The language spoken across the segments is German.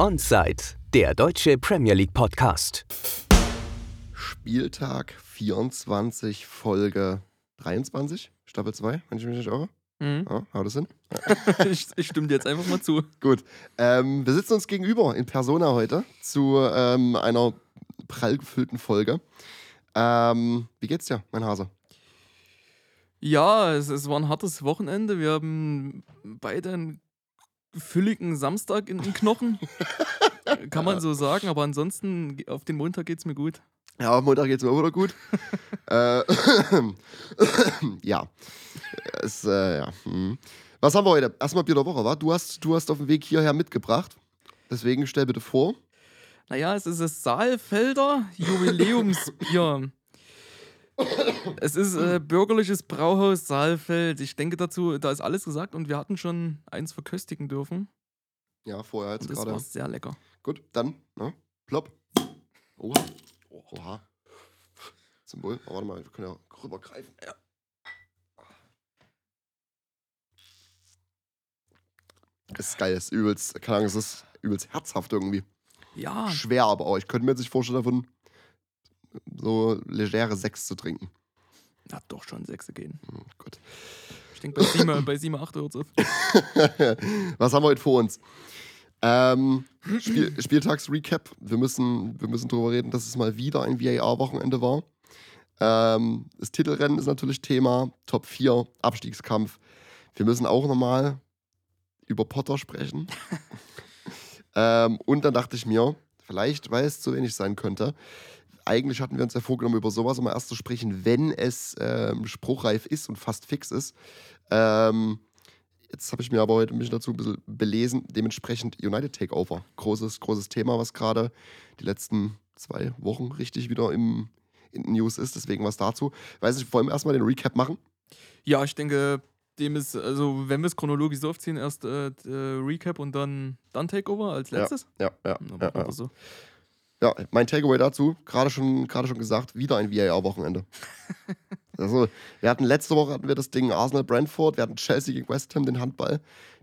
Onside, der deutsche Premier League Podcast. Spieltag 24, Folge 23, Staffel 2, wenn ich mich nicht irre. Mhm. Ja, haut das hin? ich, ich stimme dir jetzt einfach mal zu. Gut. Ähm, wir sitzen uns gegenüber in Persona heute zu ähm, einer prall gefüllten Folge. Ähm, wie geht's dir, mein Hase? Ja, es, es war ein hartes Wochenende. Wir haben beide einen fülligen Samstag in den Knochen. Kann man so sagen, aber ansonsten auf den Montag geht es mir gut. Ja, am Montag geht's mir auch wieder gut. äh, ja. Es, äh, ja. hm. Was haben wir heute? Erstmal Bier der Woche, wa? Du hast, du hast auf dem Weg hierher mitgebracht. Deswegen stell bitte vor. Naja, es ist das Saalfelder Jubiläumsbier. es ist äh, bürgerliches Brauhaus Saalfeld. Ich denke dazu, da ist alles gesagt und wir hatten schon eins verköstigen dürfen. Ja, vorher jetzt Und das gerade. war sehr lecker. Gut, dann, ne? Plopp. Oha. Oha. Symbol. Oh, warte mal, wir können ja rübergreifen. Ja. Das ist geil, das ist übelst, keine Ahnung, es ist übelst herzhaft irgendwie. Ja, Schwer aber auch. Ich könnte mir jetzt nicht vorstellen, davon so legere Sechs zu trinken. hat doch schon sechs gehen. Hm, gut. Ich denke, bei 7, bei 7 8 hört. Was haben wir heute vor uns? Ähm, Spiel, Spieltags-Recap. Wir müssen, wir müssen darüber reden, dass es mal wieder ein VAR-Wochenende war. Ähm, das Titelrennen ist natürlich Thema. Top 4, Abstiegskampf. Wir müssen auch nochmal über Potter sprechen. ähm, und dann dachte ich mir, vielleicht, weil es zu wenig sein könnte, eigentlich hatten wir uns ja vorgenommen, über sowas immer erst zu sprechen, wenn es ähm, spruchreif ist und fast fix ist. Ähm, jetzt habe ich mir aber heute mich dazu ein bisschen belesen. Dementsprechend United Takeover. Großes, großes Thema, was gerade die letzten zwei Wochen richtig wieder im, in den News ist. Deswegen was dazu. Weiß ich, wollen wir erstmal den Recap machen? Ja, ich denke, dem ist, also wenn wir es chronologisch so aufziehen, erst äh, äh, Recap und dann, dann Takeover als letztes. Ja, ja. Ja, ja. das so. Ja, mein Takeaway dazu, gerade schon, gerade schon gesagt, wieder ein VAR-Wochenende. also, wir hatten letzte Woche hatten wir das Ding Arsenal-Brentford, wir hatten Chelsea gegen West Ham, den Handball.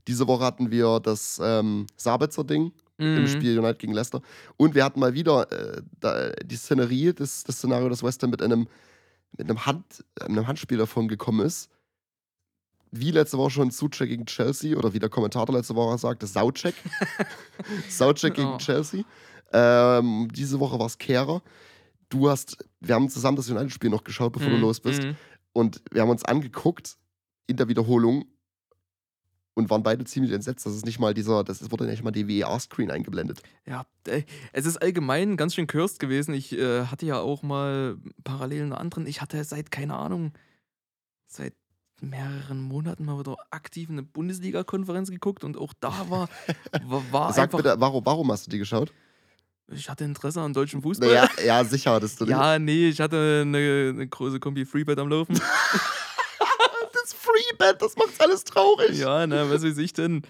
Diese Woche hatten wir das ähm, Sabitzer-Ding im Mhm. Spiel United gegen Leicester. Und wir hatten mal wieder äh, da, die Szenerie, das, das Szenario, dass West Ham mit einem, mit einem, Hand, einem Handspiel davon gekommen ist. Wie letzte Woche schon Suchek gegen Chelsea oder wie der Kommentator letzte Woche sagte, Saucek. Saucek gegen Oh. Chelsea. Ähm, diese Woche war es Kehrer. Du hast, wir haben zusammen das United-Spiel noch geschaut, bevor du Mhm, los bist. mhm. Und wir haben uns angeguckt in der Wiederholung und waren beide ziemlich entsetzt. Das ist nicht mal dieser, das wurde nicht mal die VAR-Screen eingeblendet. Ja, äh, es ist allgemein ganz schön cursed gewesen. Ich äh, hatte ja auch mal parallel einen anderen. Ich hatte seit, keine Ahnung, seit mehreren Monaten mal wieder aktiv eine Bundesliga-Konferenz geguckt und auch da war, war, war Sag einfach. bitte, warum, warum hast du die geschaut? Ich hatte Interesse an deutschem Fußball. Naja, ja, sicher hattest du Ja, nee, ich hatte eine, eine große Kombi Freebet am Laufen. Das Freebet, das macht's alles traurig. ja, na, was weiß ich denn?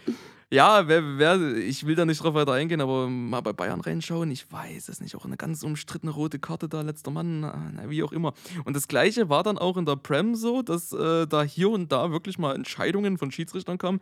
Ja, wer, wer, ich will da nicht drauf weiter eingehen, aber mal bei Bayern reinschauen, ich weiß es nicht. Auch eine ganz umstrittene rote Karte da, letzter Mann, na, wie auch immer. Und das Gleiche war dann auch in der Prem so, dass äh, da hier und da wirklich mal Entscheidungen von Schiedsrichtern kamen,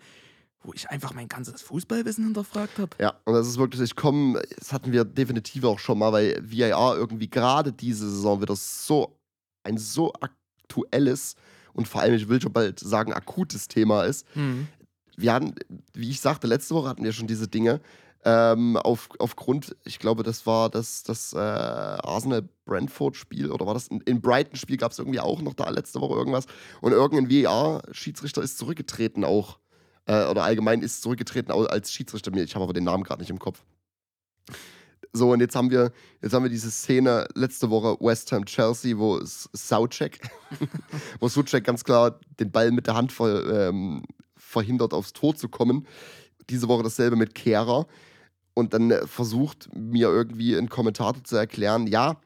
wo ich einfach mein ganzes Fußballwissen hinterfragt habe. Ja, und das ist wirklich, ich komme, das hatten wir definitiv auch schon mal, weil VAR irgendwie gerade diese Saison wieder so ein so aktuelles und vor allem, ich will schon bald sagen, akutes Thema ist. Hm. Wir hatten, wie ich sagte, letzte Woche hatten wir schon diese Dinge. Ähm, auf, aufgrund, ich glaube, das war das, das äh, Arsenal-Brentford-Spiel oder war das ein, in Brighton-Spiel gab es irgendwie auch noch da letzte Woche irgendwas. Und irgendein VAR-Schiedsrichter ist zurückgetreten auch. Äh, oder allgemein ist zurückgetreten als Schiedsrichter. Ich habe aber den Namen gerade nicht im Kopf. So, und jetzt haben wir, jetzt haben wir diese Szene letzte Woche West Ham Chelsea, wo S- Soucek, wo Soucek ganz klar den Ball mit der Hand ver, ähm, verhindert, aufs Tor zu kommen. Diese Woche dasselbe mit Kehrer. Und dann versucht mir irgendwie ein Kommentator zu erklären, ja,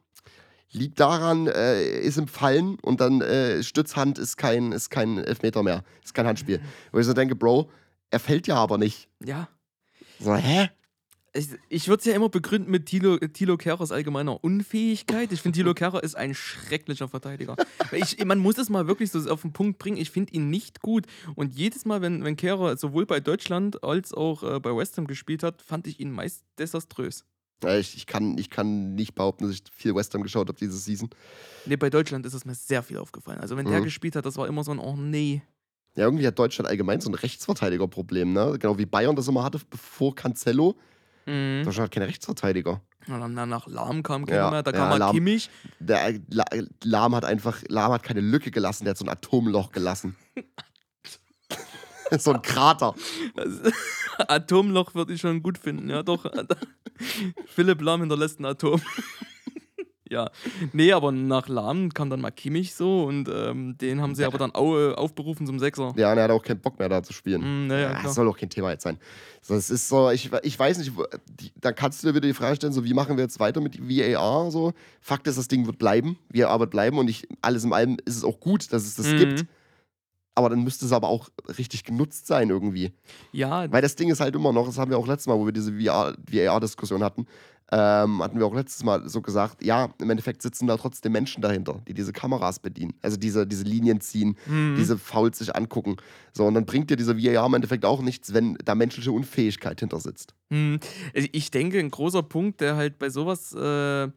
liegt daran, äh, ist im Fallen und dann äh, Stützhand ist kein, ist kein Elfmeter mehr, ist kein Handspiel. Wo ich so denke, Bro, er fällt ja aber nicht. Ja, So, hä? Ich, ich würde es ja immer begründen mit Tilo, Tilo Kerrers allgemeiner Unfähigkeit. Ich finde, Tilo Kerrer ist ein schrecklicher Verteidiger. Ich, man muss es mal wirklich so auf den Punkt bringen. Ich finde ihn nicht gut. Und jedes Mal, wenn, wenn Kerrer sowohl bei Deutschland als auch äh, bei West Ham gespielt hat, fand ich ihn meist desaströs. Ja, ich, ich, kann, ich kann nicht behaupten, dass ich viel West Ham geschaut habe diese Season. Nee, bei Deutschland ist es mir sehr viel aufgefallen. Also, wenn der Mhm. gespielt hat, das war immer so ein, oh nee. Ja, irgendwie hat Deutschland allgemein so ein Rechtsverteidigerproblem, ne? Genau wie Bayern das immer hatte, bevor Cancelo. Mhm. Deutschland hat keine Rechtsverteidiger. Und dann danach Lahm kam keiner Ja, mehr. Da ja, kam mal Lahm. Kimmich. Der La Lahm hat einfach, Lahm hat keine Lücke gelassen, der hat so ein Atomloch gelassen. so ein Krater. Das Atomloch würde ich schon gut finden, ja doch. Philipp Lahm hinterlässt ein Atom. ja, nee, aber nach Lahm kam dann mal Kimmich so und ähm, den haben sie aber dann au äh, aufberufen zum Sechser. Ja, und er hat auch keinen Bock mehr da zu spielen. Mm, naja, Ja, das soll auch kein Thema jetzt sein. Es ist so, ich, ich weiß nicht, dann kannst du dir wieder die Frage stellen, so wie machen wir jetzt weiter mit VAR? So. Fakt ist, das Ding wird bleiben, VAR wird bleiben und ich, alles in allem ist es auch gut, dass es das Mhm. gibt. Aber dann müsste es aber auch richtig genutzt sein irgendwie. Ja, Weil das Ding ist halt immer noch, das haben wir auch letztes Mal, wo wir diese VAR-Diskussion hatten, ähm, hatten wir auch letztes Mal so gesagt, ja, im Endeffekt sitzen da trotzdem Menschen dahinter, die diese Kameras bedienen. Also diese, diese Linien ziehen, Mhm. diese Fouls sich angucken. So, und dann bringt dir dieser VAR im Endeffekt auch nichts, wenn da menschliche Unfähigkeit hinter sitzt. Hm, also Ich denke, ein großer Punkt, der halt bei sowas, äh,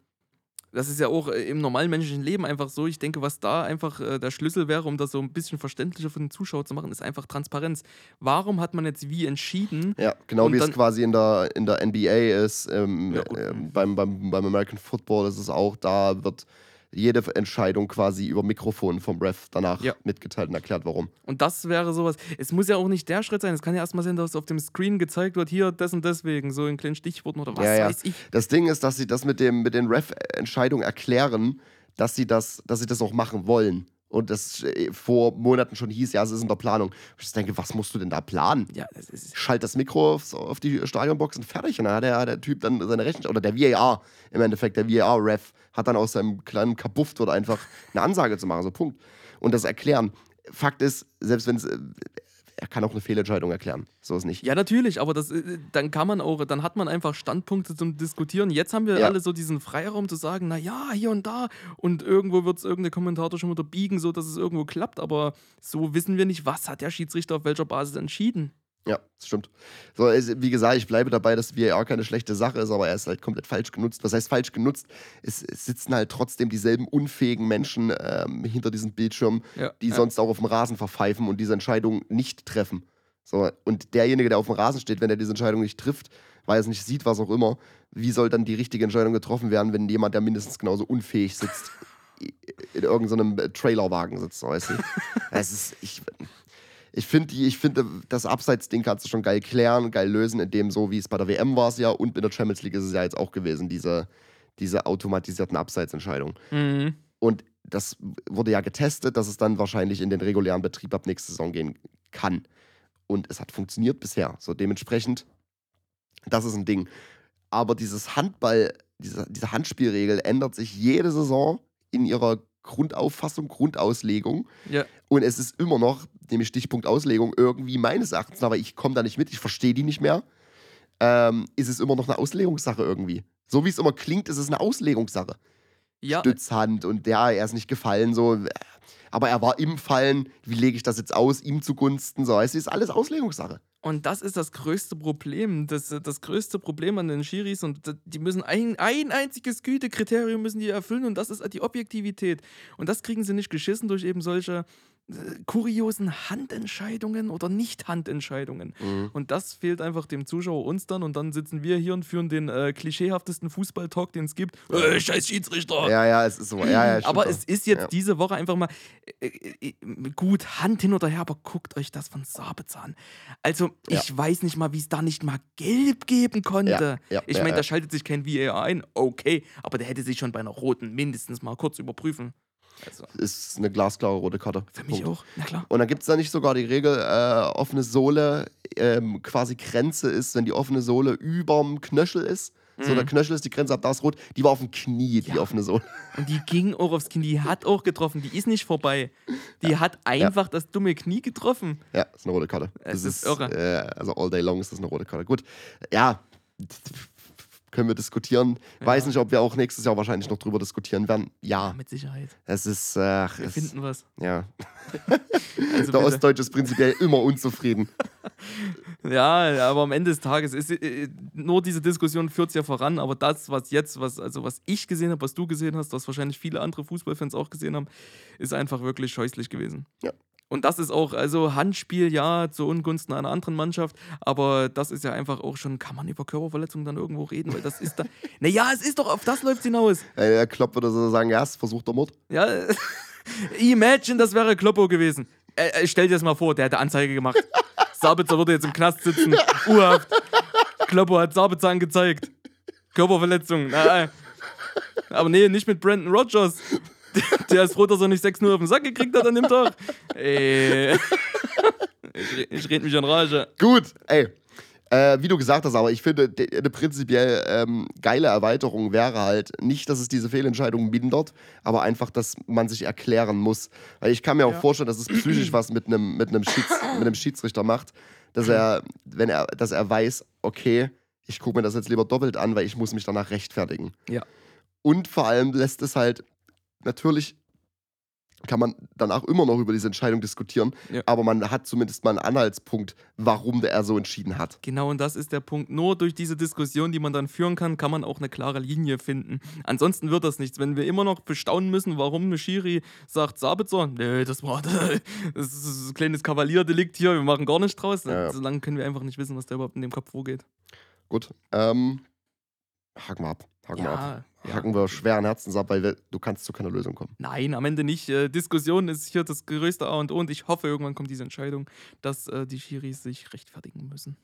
das ist ja auch äh, im normalen menschlichen Leben einfach so, ich denke, was da einfach äh, der Schlüssel wäre, um das so ein bisschen verständlicher für den Zuschauer zu machen, ist einfach Transparenz. Warum hat man jetzt wie entschieden? Ja, genau wie es quasi in der, in der NBA ist, ähm, Ja, ähm, beim, beim, beim American Football ist es auch, da wird jede Entscheidung quasi über Mikrofon vom Ref danach Ja. mitgeteilt und erklärt, warum. Und das wäre sowas. Es muss ja auch nicht der Schritt sein. Es kann ja erstmal sein, dass auf dem Screen gezeigt wird, hier das und deswegen, so in kleinen Stichworten oder was Ja, weiß ich. Das Ding ist, dass sie das mit, dem, mit den Ref-Entscheidungen erklären, dass sie, das, dass sie das auch machen wollen. Und das äh, vor Monaten schon hieß, ja, es ist in der Planung. Ich denke, was musst du denn da planen? Ja, das ist. Schalt das Mikro aufs, auf die Stadionbox und fertig. Und dann hat der, der Typ dann seine Rechnung, oder der VAR im Endeffekt, der VAR-Ref, hat dann aus seinem kleinen Kabuff dort einfach eine Ansage zu machen, so Punkt. Und das erklären. Fakt ist, selbst wenn es, äh, er kann auch eine Fehlentscheidung erklären. So ist nicht. Ja, natürlich, aber das, äh, dann kann man auch, dann hat man einfach Standpunkte zum Diskutieren. Jetzt haben wir Ja. alle so diesen Freiraum zu sagen, na ja, hier und da und irgendwo wird es irgendein Kommentator schon wieder biegen, so dass es irgendwo klappt, aber so wissen wir nicht, was hat der Schiedsrichter auf welcher Basis entschieden. Ja, das stimmt. So, wie gesagt, ich bleibe dabei, dass VAR keine schlechte Sache ist, aber er ist halt komplett falsch genutzt. Was heißt falsch genutzt? Es, es sitzen halt trotzdem dieselben unfähigen Menschen ähm, hinter diesem Bildschirm, Ja, die ja. sonst auch auf dem Rasen verpfeifen und diese Entscheidung nicht treffen. So, und derjenige, der auf dem Rasen steht, wenn er diese Entscheidung nicht trifft, weil er es nicht sieht, was auch immer, wie soll dann die richtige Entscheidung getroffen werden, wenn jemand, der mindestens genauso unfähig sitzt, in irgendeinem äh, Trailerwagen sitzt, weißt du? es ist, ich, ich finde, ich finde, das Abseits-Ding kannst du schon geil klären, geil lösen, indem so wie es bei der WM war es ja und in der Champions League ist es ja jetzt auch gewesen, diese, diese automatisierten Abseitsentscheidungen. Mhm. Und das wurde ja getestet, dass es dann wahrscheinlich in den regulären Betrieb ab nächste Saison gehen kann. Und es hat funktioniert bisher. So dementsprechend, das ist ein Ding. Aber dieses Handball, diese, diese Handspielregel ändert sich jede Saison in ihrer Grundauffassung, Grundauslegung. Ja. Und es ist immer noch, nämlich Stichpunkt Auslegung, irgendwie meines Erachtens, aber ich komme da nicht mit, ich verstehe die nicht mehr, ähm, ist es immer noch eine Auslegungssache irgendwie. So wie es immer klingt, ist es eine Auslegungssache. Ja, Stützhand und ja, er ist nicht gefallen, so. Aber er war im Fallen, wie lege ich das jetzt aus, ihm zugunsten, so. Es ist alles Auslegungssache. Und das ist das größte Problem. Das, das größte Problem an den Schiris und die müssen ein, ein einziges Gütekriterium müssen die erfüllen und das ist die Objektivität. Und das kriegen sie nicht geschissen durch eben solche kuriosen Handentscheidungen oder Nicht-Handentscheidungen. Und das fehlt einfach dem Zuschauer uns dann und dann sitzen wir hier und führen den äh, klischeehaftesten Fußballtalk, den es gibt. Äh, scheiß Schiedsrichter! Ja, ja, es ist so. Ja, ja, aber es ist jetzt Ja. diese Woche einfach mal äh, äh, gut, Hand hin oder her, aber guckt euch das von Sabezahn. Also, ich weiß nicht mal, wie es da nicht mal gelb geben konnte. Ich meine, da schaltet sich kein VAR ein, okay, aber der hätte sich schon bei einer roten mindestens mal kurz überprüfen. Also, Ist eine glasklare rote Karte. für mich Punkt. auch, na klar. Und dann gibt es da nicht sogar die Regel, äh, offene Sohle ähm, quasi Grenze ist, wenn die offene Sohle überm Knöchel ist. So, der Knöchel ist die Grenze, ab da ist rot. Die war auf dem Knie, die Mhm. Ja. offene Sohle. Und die ging auch aufs Knie, die hat auch getroffen, die ist nicht vorbei. Die hat einfach das dumme Knie getroffen. Ja, ist eine rote Karte. Es Das ist irre. Äh, also all day long ist das eine rote Karte. Gut, ja, können wir diskutieren. Weiß Ja. nicht, ob wir auch nächstes Jahr wahrscheinlich noch drüber diskutieren werden. Ja, Mit Sicherheit. es ist, äh, Wir es, finden was. ja. Also Der bitte. Ostdeutsche ist prinzipiell immer unzufrieden. Ja, aber am Ende des Tages ist äh, nur diese Diskussion führt es ja voran, aber das, was jetzt, was, also was ich gesehen habe, was du gesehen hast, was wahrscheinlich viele andere Fußballfans auch gesehen haben, ist einfach wirklich scheußlich gewesen. Ja. Und das ist auch, also Handspiel, ja, zu Ungunsten einer anderen Mannschaft, aber das ist ja einfach auch schon, kann man über Körperverletzungen dann irgendwo reden, weil das ist da. naja, es ist doch, auf das läuft hinaus. Äh, Der Klopp würde so sagen, ja, es ist versuchter Mord. Ja, imagine, das wäre Kloppo gewesen. Äh, äh, stell dir das mal vor, der hätte Anzeige gemacht. Sabitzer würde jetzt im Knast sitzen, urhaft. Kloppo hat Sabitzer angezeigt. Körperverletzung. Na, äh. aber nee, nicht mit Brandon Rogers. Der ist froh, dass er nicht 6-0 auf den Sack gekriegt hat an dem Tag. Ey. Ich, re- ich red mich an Rage. Gut, ey. Äh, wie du gesagt hast, aber ich finde, de- eine prinzipiell ähm, geile Erweiterung wäre halt nicht, dass es diese Fehlentscheidung mindert, aber einfach, dass man sich erklären muss. Weil ich kann mir auch Ja. vorstellen, dass es psychisch was mit einem mit einem Schieds, mit einem Schiedsrichter macht, dass er, wenn er, dass er weiß, okay, ich gucke mir das jetzt lieber doppelt an, weil ich muss mich danach rechtfertigen. Ja. Und vor allem lässt es halt natürlich kann man danach immer noch über diese Entscheidung diskutieren, Ja. aber man hat zumindest mal einen Anhaltspunkt, warum der er so entschieden hat. Genau, und das ist der Punkt. Nur durch diese Diskussion, die man dann führen kann, kann man auch eine klare Linie finden. Ansonsten wird das nichts. Wenn wir immer noch bestaunen müssen, warum eine Schiri sagt, Sabitzer, nee, das war das ist ein kleines Kavalierdelikt hier, wir machen gar nichts draus. Ja, ja. Solange können wir einfach nicht wissen, was da überhaupt in dem Kopf vorgeht. Gut. Ähm, haken wir ab. Haken wir ab. ja. Haken wir schweren Herzens ab, weil wir, du kannst zu keiner Lösung kommen. Nein, am Ende nicht. Äh, Diskussion ist hier das größte A und O und ich hoffe, irgendwann kommt diese Entscheidung, dass äh, die Schiris sich rechtfertigen müssen.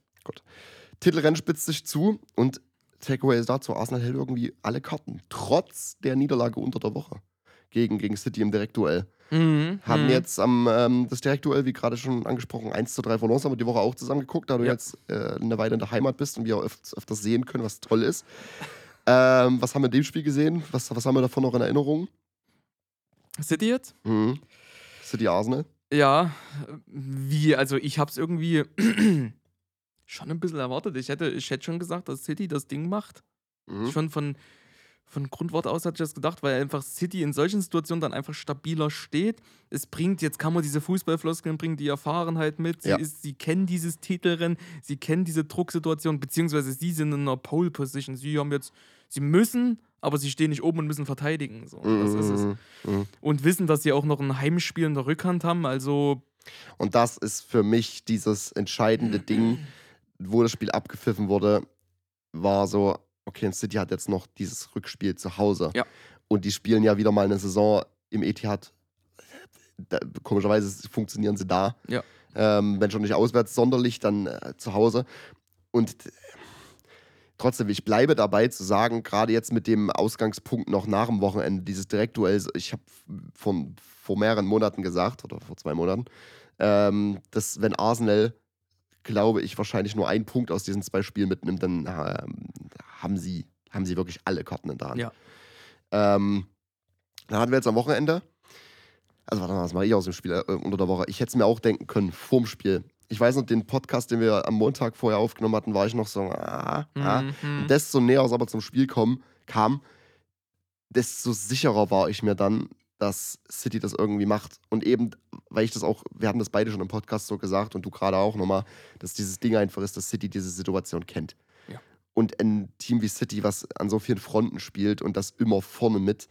Titelrennen spitzt sich zu und Takeaway ist dazu, Arsenal hält irgendwie alle Karten. Trotz der Niederlage unter der Woche gegen, gegen City im Direktduell. Mhm. Haben mhm. jetzt am ähm, das Direktduell, wie gerade schon angesprochen, 1 zu 3 verloren. Haben wir die Woche auch zusammen geguckt, da du Ja. jetzt äh, eine Weile in der Heimat bist und wir auch öf öfters sehen können, was toll ist. Ähm, was haben wir in dem Spiel gesehen? Was, was haben wir davon noch in Erinnerung? City jetzt? Mhm. City Arsenal. Ja, wie, also ich hab's irgendwie schon ein bisschen erwartet. Ich hätte, ich hätte schon gesagt, dass City das Ding macht. Mhm. Schon von, von Grundwort aus hatte ich das gedacht, weil einfach City in solchen Situationen dann einfach stabiler steht. Es bringt, jetzt kann man diese Fußballfloskeln bringen, die Erfahrenheit mit. Sie, Ja. ist, sie kennen dieses Titelrennen, sie kennen diese Drucksituation, beziehungsweise sie sind in einer Pole Position. Sie haben jetzt, sie müssen, aber sie stehen nicht oben und müssen verteidigen. So, das ist es. Mhm. Mhm. Und wissen, dass sie auch noch ein Heimspiel in der Rückhand haben. Also Und das ist für mich dieses entscheidende Ding, wo das Spiel abgepfiffen wurde, war so, okay, City hat jetzt noch dieses Rückspiel zu Hause. Ja. Und die spielen ja wieder mal eine Saison im Etihad. Da, komischerweise funktionieren sie da. Ja. Ähm, wenn schon nicht auswärts sonderlich, dann äh, zu Hause. Und äh, trotzdem, ich bleibe dabei zu sagen, gerade jetzt mit dem Ausgangspunkt noch nach dem Wochenende, dieses Direktduell, ich habe vor, vor mehreren Monaten gesagt, oder vor zwei Monaten, ähm, dass wenn Arsenal, glaube ich, wahrscheinlich nur einen Punkt aus diesen zwei Spielen mitnimmt, dann ähm, haben, sie, haben sie wirklich alle Karten in der Hand. Ja. Ähm, dann hatten wir jetzt am Wochenende, also warte mal, was mache ich aus dem Spiel äh, unter der Woche? Ich hätte es mir auch denken können, vorm Spiel. Ich weiß noch, den Podcast, den wir am Montag vorher aufgenommen hatten, war ich noch so, ah, ah. mhm. Und desto näher es aber zum Spiel kommen, kam, desto sicherer war ich mir dann, dass City das irgendwie macht. Und eben, weil ich das auch, wir hatten das beide schon im Podcast so gesagt und du gerade auch nochmal, dass dieses Ding einfach ist, dass City diese Situation kennt. Ja. Und ein Team wie City, was an so vielen Fronten spielt und das immer vorne mit,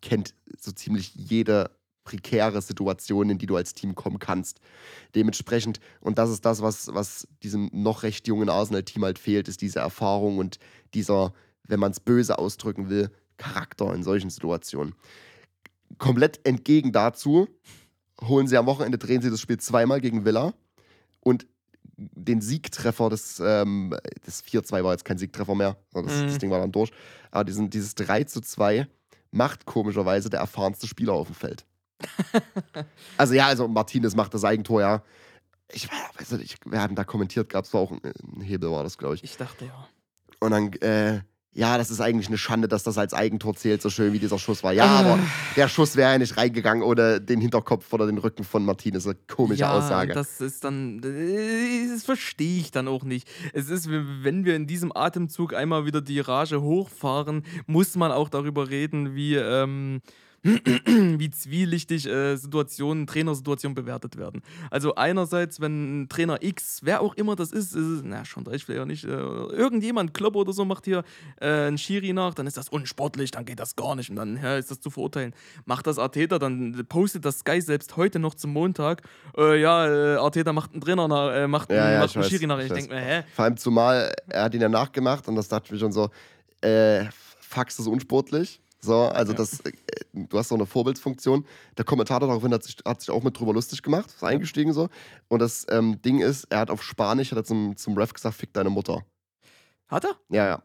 kennt so ziemlich jede prekäre Situation, in die du als Team kommen kannst. Dementsprechend, und das ist das, was, was diesem noch recht jungen Arsenal-Team halt fehlt, ist diese Erfahrung und dieser, wenn man es böse ausdrücken will, Charakter in solchen Situationen. Komplett entgegen dazu holen sie am Wochenende, drehen sie das Spiel zweimal gegen Villa und den Siegtreffer des, ähm, das 4-2 war jetzt kein Siegtreffer mehr, sondern das, Mhm. das Ding war dann durch. Aber diesen, dieses 3 zu 2 macht komischerweise der erfahrenste Spieler auf dem Feld. also ja, also Martinez macht das Eigentor, ja. Ich weiß nicht, ich, wir hatten da kommentiert, gab es auch einen, Hebel, war das, glaube ich. Ich dachte ja. Und dann äh, ja, das ist eigentlich eine Schande, dass das als Eigentor zählt, so schön wie dieser Schuss war. Ja, Ah. aber der Schuss wäre ja nicht reingegangen ohne den Hinterkopf oder den Rücken von Martinez. Eine komische ja, Aussage. das ist dann, äh, das verstehe ich dann auch nicht. Es ist, wenn wir in diesem Atemzug einmal wieder die Rage hochfahren, muss man auch darüber reden, wie, ähm, wie zwielichtig äh, Situationen, Trainersituationen bewertet werden. Also einerseits, wenn ein Trainer X, wer auch immer das ist, ist na schon recht vielleicht auch nicht, äh, irgendjemand, Klopp oder so, macht hier äh, einen Schiri nach, dann ist das unsportlich, dann geht das gar nicht und dann ja, ist das zu verurteilen. Macht das Arteta, dann postet das Sky selbst heute noch zum Montag, äh, ja, äh, Arteta macht einen Trainer nach, äh, macht, Ja, einen- ja, macht einen weiß, Schiri nach. ich Ich denke mir, hä? Vor allem zumal, er hat ihn ja nachgemacht und das dachte ich mir schon so, äh, Fax ist unsportlich. So, also Ja. das, äh, du hast so eine Vorbildsfunktion. Der Kommentator daraufhin hat sich, hat sich auch mit drüber lustig gemacht, ist eingestiegen so. Und das ähm, Ding ist, er hat auf Spanisch, hat er zum, zum Ref gesagt, fick deine Mutter. Hat er? Ja, ja.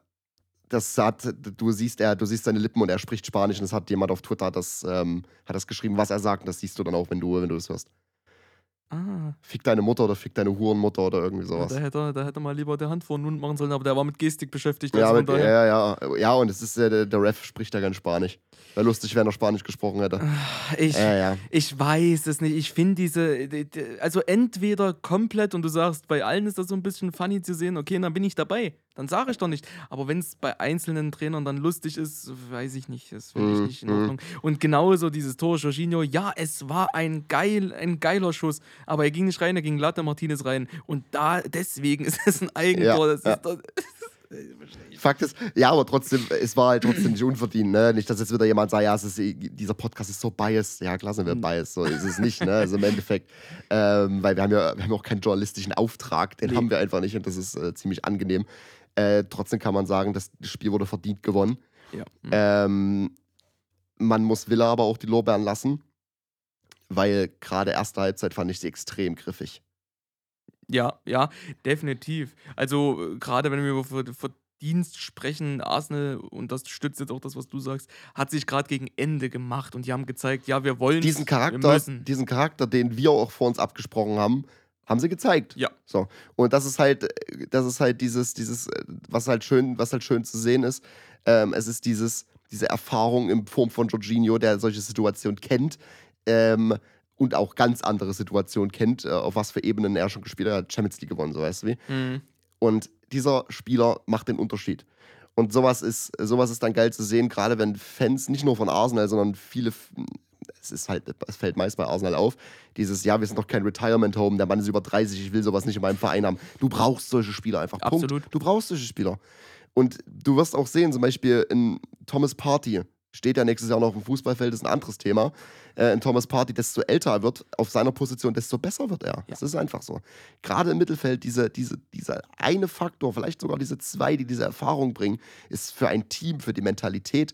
Das hat, du siehst er, du siehst seine Lippen und er spricht Spanisch und das hat jemand auf Twitter das, ähm, hat das geschrieben, was er sagt, und das siehst du dann auch, wenn du, wenn du das hörst. Ah, Fick deine Mutter oder fick deine Hurenmutter oder irgendwie ja, sowas. da, hätte er, da hätte er mal lieber die Hand vor den Mund machen sollen, aber der war mit Gestik beschäftigt. Ja, also mit, ja, ja, ja. Ja, und es ist, der, der Ref spricht ja kein Spanisch. Wäre lustig, wenn er Spanisch gesprochen hätte. Ich, Ja, ja. Ich weiß es nicht. Ich finde diese, die- die- also entweder komplett und du sagst, bei allen ist das so ein bisschen funny zu sehen, okay, dann bin ich dabei. Dann sage ich doch nicht. Aber wenn es bei einzelnen Trainern dann lustig ist, weiß ich nicht. Das finde ich Mhm, nicht in. Ordnung. Und genauso dieses Tor, Jorginho, ja, es war ein geil, ein geiler Schuss, aber er ging nicht rein, er ging Latte Martinez rein. Und da, deswegen ist es ein Eigentor. Ja, das ja. ist doch, Fakt ist, ja, aber trotzdem, es war halt trotzdem nicht unverdient, ne? Nicht, dass jetzt wieder jemand sagt, ja, ist, dieser Podcast ist so biased. Ja, klar sind wir biased, so ist es nicht, ne? Also im Endeffekt, ähm, weil wir haben ja wir haben auch keinen journalistischen Auftrag, den Nee. haben wir einfach nicht und das ist äh, ziemlich angenehm. Äh, trotzdem kann man sagen, das Spiel wurde verdient gewonnen. ja. Ähm, man muss Villa aber auch die Lorbeeren lassen, weil gerade erste Halbzeit fand ich sie extrem griffig. Ja, ja, definitiv. Also äh, gerade wenn wir über Ver- Verdienst sprechen, Arsenal, und das stützt jetzt auch das, was du sagst, hat sich gerade gegen Ende gemacht und die haben gezeigt, ja, wir wollen Diesen Charakter, diesen Charakter, den wir auch vor uns abgesprochen haben, haben sie gezeigt. Ja. So. Und das ist halt, das ist halt dieses, dieses, äh, was halt schön, was halt schön zu sehen ist. Ähm, es ist dieses, diese Erfahrung in Form von Jorginho, der solche Situationen kennt. Ähm, und auch ganz andere Situationen kennt, äh, auf was für Ebenen er schon gespielt hat, Er hat Champions League gewonnen, so weißt du wie. Mhm. Und dieser Spieler macht den Unterschied. Und sowas ist, sowas ist dann geil zu sehen, gerade wenn Fans, nicht nur von Arsenal, sondern viele, es ist halt, es fällt meist bei Arsenal auf, dieses, ja, wir sind doch kein Retirement Home, der Mann ist über 30, ich will sowas nicht in meinem Verein haben. Du brauchst solche Spieler einfach. Punkt. Absolut. Du brauchst solche Spieler. Und du wirst auch sehen, zum Beispiel in Thomas Party, steht ja nächstes Jahr noch auf dem Fußballfeld, ist ein anderes Thema. Äh, in Thomas Party, desto älter er wird auf seiner Position, desto besser wird er. Das ist einfach so. Gerade im Mittelfeld, diese, diese, dieser eine Faktor, vielleicht sogar diese zwei, die diese Erfahrung bringen, ist für ein Team, für die Mentalität,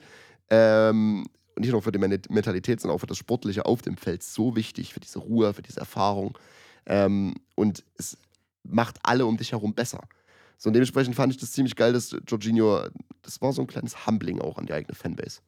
ähm, und nicht nur für die Men- Mentalität, sondern auch für das Sportliche auf dem Feld so wichtig, für diese Ruhe, für diese Erfahrung. Ähm, und es macht alle um dich herum besser. So, und dementsprechend fand ich das ziemlich geil, dass Jorginho, das war so ein kleines Humbling auch an die eigene Fanbase.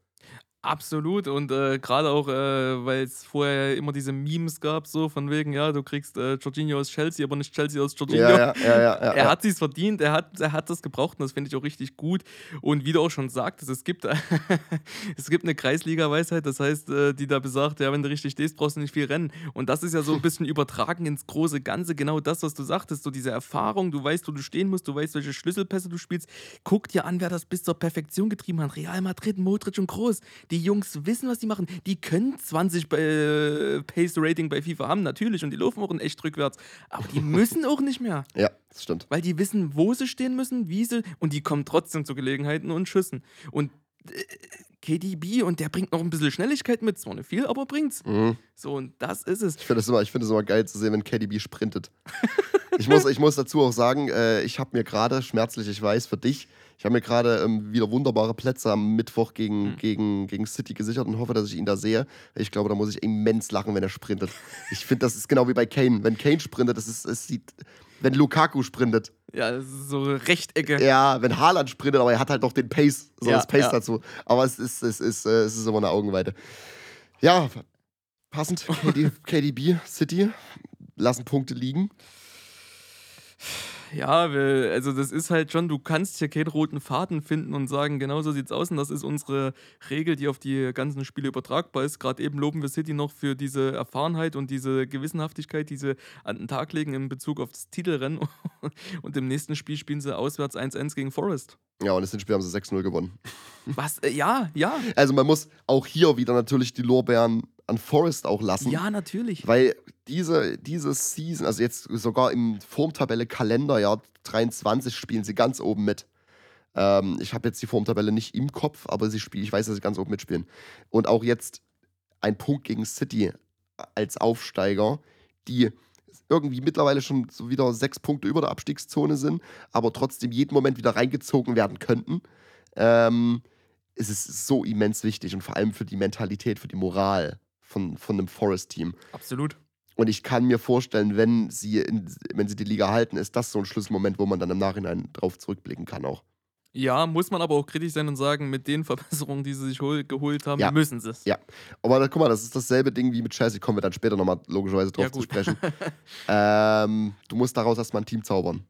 Absolut und äh, gerade auch, äh, weil es vorher immer diese Memes gab, so von wegen, ja, du kriegst äh, Jorginho aus Chelsea, aber nicht Chelsea aus Jorginho. Ja, ja, ja, Er hat sich's verdient, er hat, er hat das gebraucht und das finde ich auch richtig gut. Und wie du auch schon sagtest, es gibt, es gibt eine Kreisliga-Weisheit, das heißt, äh, die da besagt, ja, wenn du richtig stehst, brauchst du nicht viel rennen. Und das ist ja so ein bisschen übertragen ins große Ganze, genau das, was du sagtest, so diese Erfahrung, du weißt, wo du stehen musst, du weißt, welche Schlüsselpässe du spielst. Guck dir an, wer das bis zur Perfektion getrieben hat. Real Madrid, Modric und Groß. Die Jungs wissen, was die machen. Die können 20 bei, äh, Pace-Rating bei FIFA haben, natürlich, und die laufen auch in echt rückwärts. Aber die müssen auch nicht mehr ja, das stimmt. weil die wissen, wo sie stehen müssen, wie sie und die kommen trotzdem zu Gelegenheiten und Schüssen. Und äh, KDB und der bringt noch ein bisschen Schnelligkeit mit, zwar nicht viel, aber bringt's. Mhm. So und das ist es. Ich finde es immer, ich find immer geil zu sehen, wenn KDB sprintet. ich, muss, ich muss dazu auch sagen, äh, ich habe mir gerade, schmerzlich, ich weiß, für dich, ich habe mir gerade ähm, wieder wunderbare Plätze am Mittwoch gegen, Mhm. gegen, gegen City gesichert und hoffe, dass ich ihn da sehe. Ich glaube, da muss ich immens lachen, wenn er sprintet. Ich finde, das ist genau wie bei Kane. Wenn Kane sprintet, das ist, es sieht, wenn Lukaku sprintet. Ja, das ist so Rechtecke. Ja, wenn Haaland sprintet, aber er hat halt noch den Pace, so Ja, das Pace ja. dazu. Aber es ist, es ist, äh, es ist immer eine Augenweite. Ja, passend. KD, KDB, City, lassen Punkte liegen. Ja, wir, also das ist halt schon, du kannst hier keinen roten Faden finden und sagen, genau so sieht's aus und das ist unsere Regel, die auf die ganzen Spiele übertragbar ist. Gerade eben loben wir City noch für diese Erfahrenheit und diese Gewissenhaftigkeit, die sie an den Tag legen in Bezug auf das Titelrennen. Und im nächsten Spiel spielen sie auswärts 1-1 gegen Forest. Ja, und das Spiel haben sie 6-0 gewonnen. Was? Äh, ja, ja. Also man muss auch hier wieder natürlich die Lorbeeren an Forest auch lassen. Ja, natürlich. Weil diese, diese Season, also jetzt sogar im Formtabelle Kalenderjahr 23 spielen sie ganz oben mit. Ähm, ich habe jetzt die Formtabelle nicht im Kopf, aber sie spielen, ich weiß, dass sie ganz oben mitspielen. Und auch jetzt ein Punkt gegen City als Aufsteiger, die irgendwie mittlerweile schon so wieder sechs Punkte über der Abstiegszone sind, aber trotzdem jeden Moment wieder reingezogen werden könnten. Ähm, es ist so immens wichtig und vor allem für die Mentalität, für die Moral von, von einem Forest-Team. Absolut. Und ich kann mir vorstellen, wenn sie, in, wenn sie die Liga halten, ist das so ein Schlüsselmoment, wo man dann im Nachhinein drauf zurückblicken kann auch. Ja, muss man aber auch kritisch sein und sagen, mit den Verbesserungen, die sie sich hol geholt haben, Ja. müssen sie es. Ja. Aber da, guck mal, das ist dasselbe Ding wie mit Chelsea, kommen wir dann später nochmal logischerweise drauf Ja, zu sprechen. ähm, du musst daraus erstmal ein Team zaubern.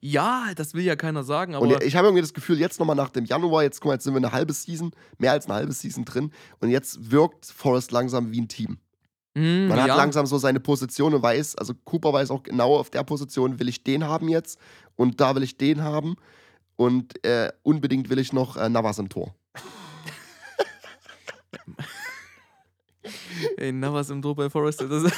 Ja, das will ja keiner sagen, Und aber ich habe irgendwie das Gefühl, jetzt nochmal nach dem Januar, jetzt guck mal, jetzt sind wir eine halbe Season, mehr als eine halbe Season drin und jetzt wirkt Forest langsam wie ein Team. Hm, Man ja. hat langsam so seine Position und weiß, also Cooper weiß auch genau, auf der Position will ich den haben jetzt und da will ich den haben und äh, unbedingt will ich noch äh, Navas im Tor. Ey, na was im Tor bei Forest. Das,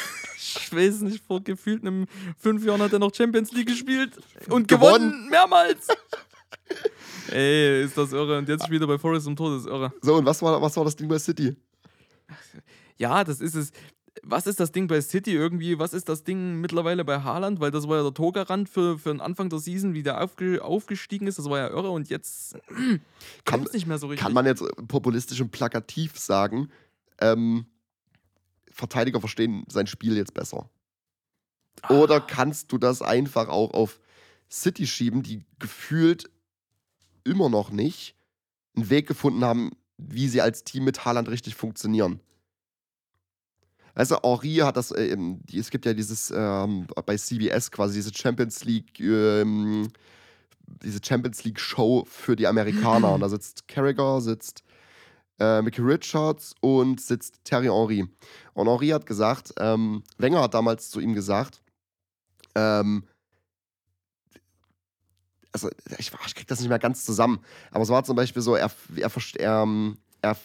ich weiß nicht, vor gefühlt einem fünf Jahren hat er noch Champions League gespielt und gewonnen, Gewonnen. mehrmals. Ey, ist das irre. Und jetzt spielt er bei Forest Tor, das ist irre. So, und was war, was war das Ding bei City? Ja, das ist es. Was ist das Ding bei City irgendwie? Was ist das Ding mittlerweile bei Haaland? Weil das war ja der Togarand für, für den Anfang der Season, wie der aufge, aufgestiegen ist. Das war ja irre und jetzt kommt es nicht mehr so richtig. kann man jetzt populistisch und plakativ sagen, ähm, Verteidiger verstehen sein Spiel jetzt besser? Oder kannst du das einfach auch auf City schieben, die gefühlt immer noch nicht einen Weg gefunden haben, wie sie als Team mit Haaland richtig funktionieren? Weißt du, Henri hat das, äh, es gibt ja dieses ähm, bei CBS quasi diese Champions League, ähm, diese Champions League Show für die Amerikaner. Und da sitzt Carragher, sitzt äh, Mickey Richards und sitzt Terry Henry. Und Henry hat gesagt, ähm, Wenger hat damals zu ihm gesagt, ähm, also ich, ich krieg das nicht mehr ganz zusammen, aber es war zum Beispiel so, er, er, er, ähm, er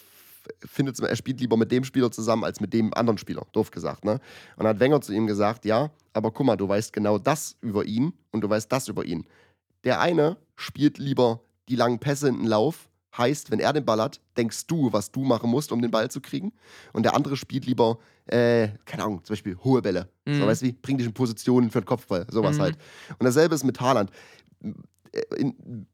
findet, er spielt lieber mit dem Spieler zusammen als mit dem anderen Spieler, doof gesagt, ne? Und hat Wenger zu ihm gesagt, ja, aber guck mal, du weißt genau das über ihn und du weißt das über ihn. Der eine spielt lieber die langen Pässe in den Lauf, heißt, wenn er den Ball hat, denkst du, was du machen musst, um den Ball zu kriegen. Und der andere spielt lieber, äh, keine Ahnung, zum Beispiel hohe Bälle. So, Mhm. weißt du wie? Bring dich in Positionen für den Kopfball, sowas Mhm. halt. Und dasselbe ist mit Haaland. Äh, In,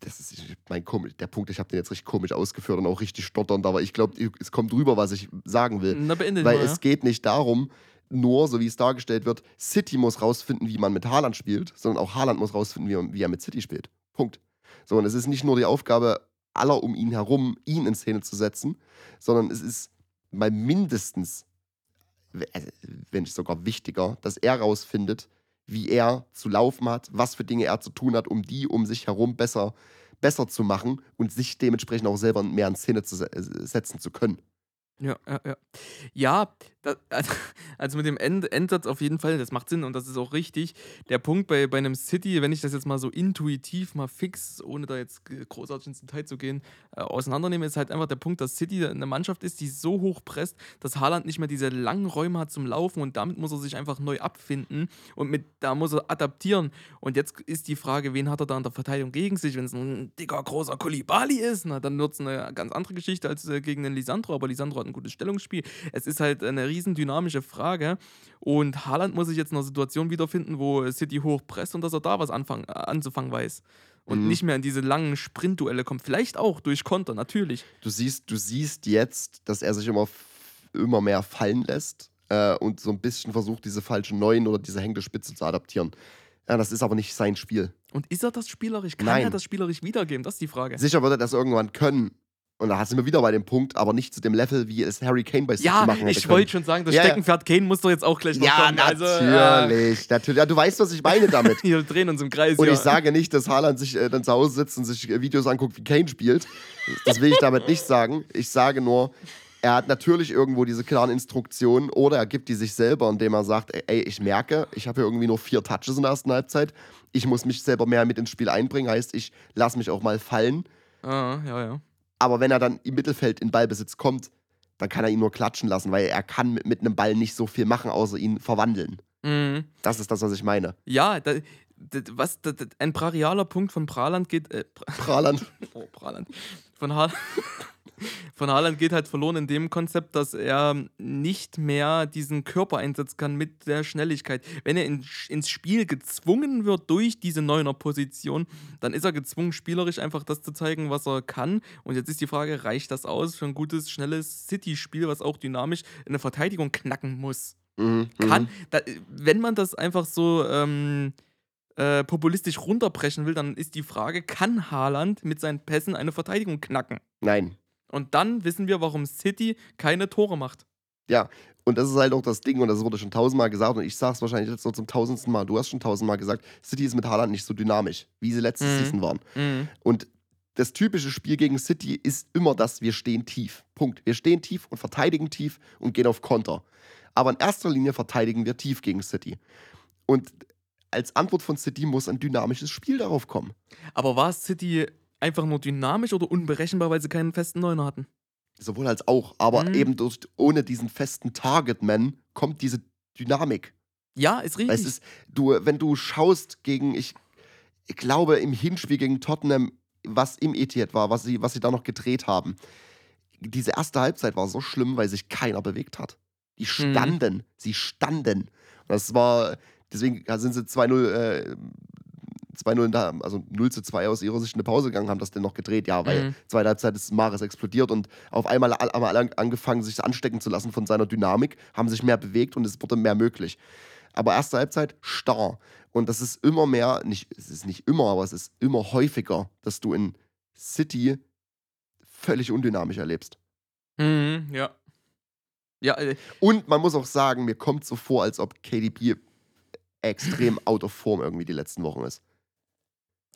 das ist mein komisch, der Punkt, ich habe den jetzt richtig komisch ausgeführt und auch richtig stotternd, aber ich glaube, es kommt drüber, was ich sagen will. Na, Weil mal, es ja. geht nicht darum, nur, so wie es dargestellt wird, City muss rausfinden, wie man mit Haaland spielt, sondern auch Haaland muss rausfinden, wie, wie er mit City spielt. Punkt. So, und es ist nicht nur die Aufgabe aller um ihn herum, ihn in Szene zu setzen, sondern es ist mal mindestens, also, wenn nicht sogar wichtiger, dass er rausfindet, wie er zu laufen hat, was für Dinge er zu tun hat, um die um sich herum besser, besser zu machen und sich dementsprechend auch selber mehr in Szene zu se setzen zu können. Ja, ja, ja. Ja, da, also, also mit dem End, Endsatz auf jeden Fall, das macht Sinn und das ist auch richtig. Der Punkt bei, bei einem City, wenn ich das jetzt mal so intuitiv mal fix, ohne da jetzt großartig ins Detail zu gehen, äh, auseinandernehme, ist halt einfach der Punkt, dass City eine Mannschaft ist, die so hoch presst, dass Haaland nicht mehr diese langen Räume hat zum Laufen und damit muss er sich einfach neu abfinden und mit, da muss er adaptieren. Und jetzt ist die Frage, wen hat er da in der Verteidigung gegen sich? Wenn es ein dicker, großer Kulibali ist, na, dann wird es eine ganz andere Geschichte als äh, gegen den Lisandro, aber Lisandro hat ein gutes Stellungsspiel. Es ist halt eine riesen dynamische Frage und Haaland muss sich jetzt in einer Situation wiederfinden, wo City hochpresst und dass er da was anfangen, äh, anzufangen weiß. Und Mhm. nicht mehr in diese langen Sprintduelle kommt. Vielleicht auch durch Konter, natürlich. du siehst, du siehst jetzt, dass er sich immer, immer mehr fallen lässt äh, und so ein bisschen versucht, diese falschen Neuen oder diese hängende Spitze zu adaptieren. Ja, das ist aber nicht sein Spiel. Und ist er das spielerisch? Kann Nein. er das spielerisch wiedergeben? Das ist die Frage. Sicher wird er das irgendwann können, Und da sind wir wieder bei dem Punkt, aber nicht zu dem Level, wie es Harry Kane bei City Ja, machen hätte ich wollte schon sagen, das Ja. Steckenpferd Kane muss doch jetzt auch gleich noch Ja, kommen. Also, natürlich, natürlich. Ja, du weißt, was ich meine damit. äh, wir drehen uns im Kreis. Und ja. ich sage nicht, dass Haaland sich äh, dann zu Hause sitzt und sich äh, Videos anguckt, wie Kane spielt. Das will ich damit nicht sagen. Ich sage nur, er hat natürlich irgendwo diese klaren Instruktionen oder er gibt die sich selber, indem er sagt, ey, ich merke, ich habe hier irgendwie nur vier Touches in der ersten Halbzeit. Ich muss mich selber mehr mit ins Spiel einbringen. Heißt, ich lasse mich auch mal fallen. Ah, ja, ja. Aber wenn er dann im Mittelfeld in Ballbesitz kommt, dann kann er ihn nur klatschen lassen, weil er kann mit, mit einem Ball nicht so viel machen, außer ihn verwandeln. Mhm. Das ist das, was ich meine. Ja, da, da, was, da, ein brachialer Punkt von Praland geht. Äh, Pra- Praland. oh, Praland. Von, ha von Haaland geht halt verloren in dem Konzept, dass er nicht mehr diesen Körper einsetzen kann mit der Schnelligkeit. Wenn er in, ins Spiel gezwungen wird durch diese Neuner-Position, dann ist er gezwungen, spielerisch einfach das zu zeigen, was er kann. Und jetzt ist die Frage, reicht das aus für ein gutes, schnelles City-Spiel, was auch dynamisch in der Verteidigung knacken muss? Mhm, kann, mhm. da, wenn man das einfach so ähm, äh, populistisch runterbrechen will, dann ist die Frage, kann Haaland mit seinen Pässen eine Verteidigung knacken? Nein. Und dann wissen wir, warum City keine Tore macht. Ja, und das ist halt auch das Ding, und das wurde schon tausendmal gesagt, und ich sag's wahrscheinlich jetzt noch zum tausendsten Mal. Du hast schon tausendmal gesagt, City ist mit Haaland nicht so dynamisch, wie sie letztes Mhm. Season waren. Mhm. Und das typische Spiel gegen City ist immer das, wir stehen tief. Punkt. Wir stehen tief und verteidigen tief und gehen auf Konter. Aber in erster Linie verteidigen wir tief gegen City. Und als Antwort von City muss ein dynamisches Spiel darauf kommen. Aber war City einfach nur dynamisch oder unberechenbar, weil sie keinen festen Neuner hatten? Sowohl als auch. Aber Mhm. eben durch, ohne diesen festen Targetman kommt diese Dynamik. Ja, ist richtig. Es ist, du, wenn du schaust gegen, ich, ich glaube, im Hinspiel gegen Tottenham, was im Etihad war, was sie, was sie da noch gedreht haben, diese erste Halbzeit war so schlimm, weil sich keiner bewegt hat. Die standen, sie standen. Das war, deswegen sind sie 2-0, äh, 2-0 da, also 0 zu 2 aus ihrer Sicht in eine Pause gegangen, haben das dann noch gedreht, ja, weil Mhm. zweite Halbzeit ist Mares explodiert und auf einmal haben alle angefangen, sich anstecken zu lassen von seiner Dynamik, haben sich mehr bewegt und es wurde mehr möglich. Aber erste Halbzeit starr. Und das ist immer mehr, nicht, es ist nicht immer, aber es ist immer häufiger, dass du in City völlig undynamisch erlebst. Mhm, ja. Ja, äh, Und man muss auch sagen, mir kommt so vor, als ob KDB extrem out of form irgendwie die letzten Wochen ist.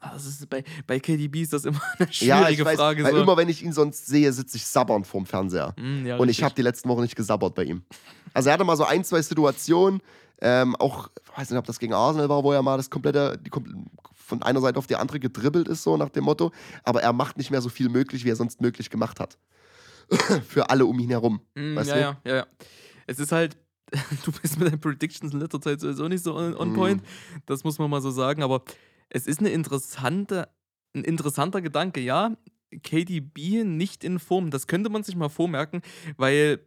Das ist bei, bei KDB ist das immer eine schwierige Ja, ich weiß, Frage. weil so. immer wenn ich ihn sonst sehe, sitze ich sabbernd vorm Fernseher. Mhm, ja, Und ich richtig. habe die letzten Wochen nicht gesabbert bei ihm. Also er hatte mal so ein, zwei Situationen, ähm, auch, ich weiß nicht, ob das gegen Arsenal war, wo er mal das komplette, die, von einer Seite auf die andere gedribbelt ist, so nach dem Motto. Aber er macht nicht mehr so viel möglich, wie er sonst möglich gemacht hat. Für alle um ihn herum. Mm, Weißt ja, du? ja, ja, ja. Es ist halt, du bist mit deinen Predictions in letzter Zeit sowieso nicht so on, on Mm. point. Das muss man mal so sagen. Aber es ist eine interessante, ein interessanter Gedanke. Ja, KDB nicht in Form. Das könnte man sich mal vormerken, weil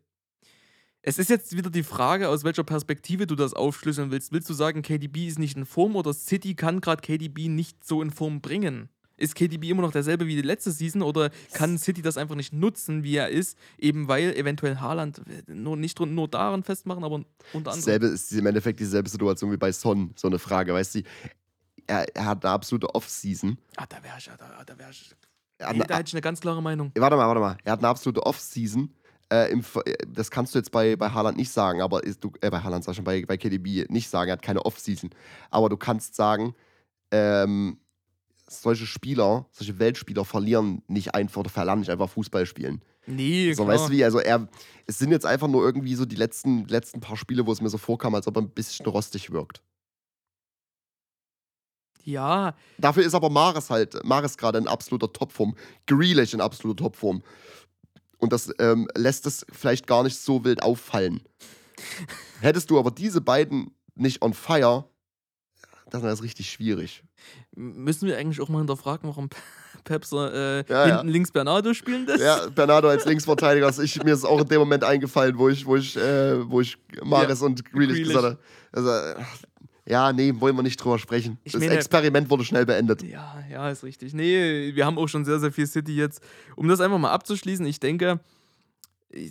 es ist jetzt wieder die Frage, aus welcher Perspektive du das aufschlüsseln willst. Willst du sagen, KDB ist nicht in Form oder City kann gerade KDB nicht so in Form bringen? Ist KDB immer noch derselbe wie die letzte Season oder kann City das einfach nicht nutzen, wie er ist, eben weil eventuell Haaland nur nicht nur- daran festmachen, aber unter anderem. Dasselbe ist im Endeffekt dieselbe Situation wie bei Son, so eine Frage, weißt du? Er, er hat eine absolute Off-Season. Ah, da wäre ich, da, da wäre ich. Er eine, da hätte ich eine ganz klare Meinung. warte mal, warte mal. Er hat eine absolute Off-Season. Äh, im äh, das kannst du jetzt bei, bei Haaland nicht sagen, aber ist, du, äh, bei Haaland sag schon, bei, bei KDB nicht sagen, er hat keine Off-Season. Aber du kannst sagen, ähm, solche Spieler, solche Weltspieler verlieren nicht einfach oder verlernen nicht einfach Fußball spielen. Nee, So, klar. weißt du wie? Also er, es sind jetzt einfach nur irgendwie so die letzten, letzten paar Spiele, wo es mir so vorkam, als ob er ein bisschen rostig wirkt. Ja, Dafür ist aber Mares halt, Mares gerade in absoluter Topform. Grealish in absoluter Topform. Und das ähm, lässt es vielleicht gar nicht so wild auffallen. Hättest du aber diese beiden nicht on fire, dann wäre es richtig schwierig. müssen wir eigentlich auch mal hinterfragen, warum Pep so äh, Ja, ja. hinten links Bernardo spielen lässt? Ja, Bernardo als Linksverteidiger, also ich, mir ist auch in dem Moment eingefallen, wo ich, wo ich, äh, wo ich Mares und Grealish, Grealish. gesagt habe. Also, äh, ja, nee, wollen wir nicht drüber sprechen. Ich das meine- Experiment wurde schnell beendet. Ja, ja, ist richtig. Nee, wir haben auch schon sehr, sehr viel City jetzt. Um das einfach mal abzuschließen, ich denke,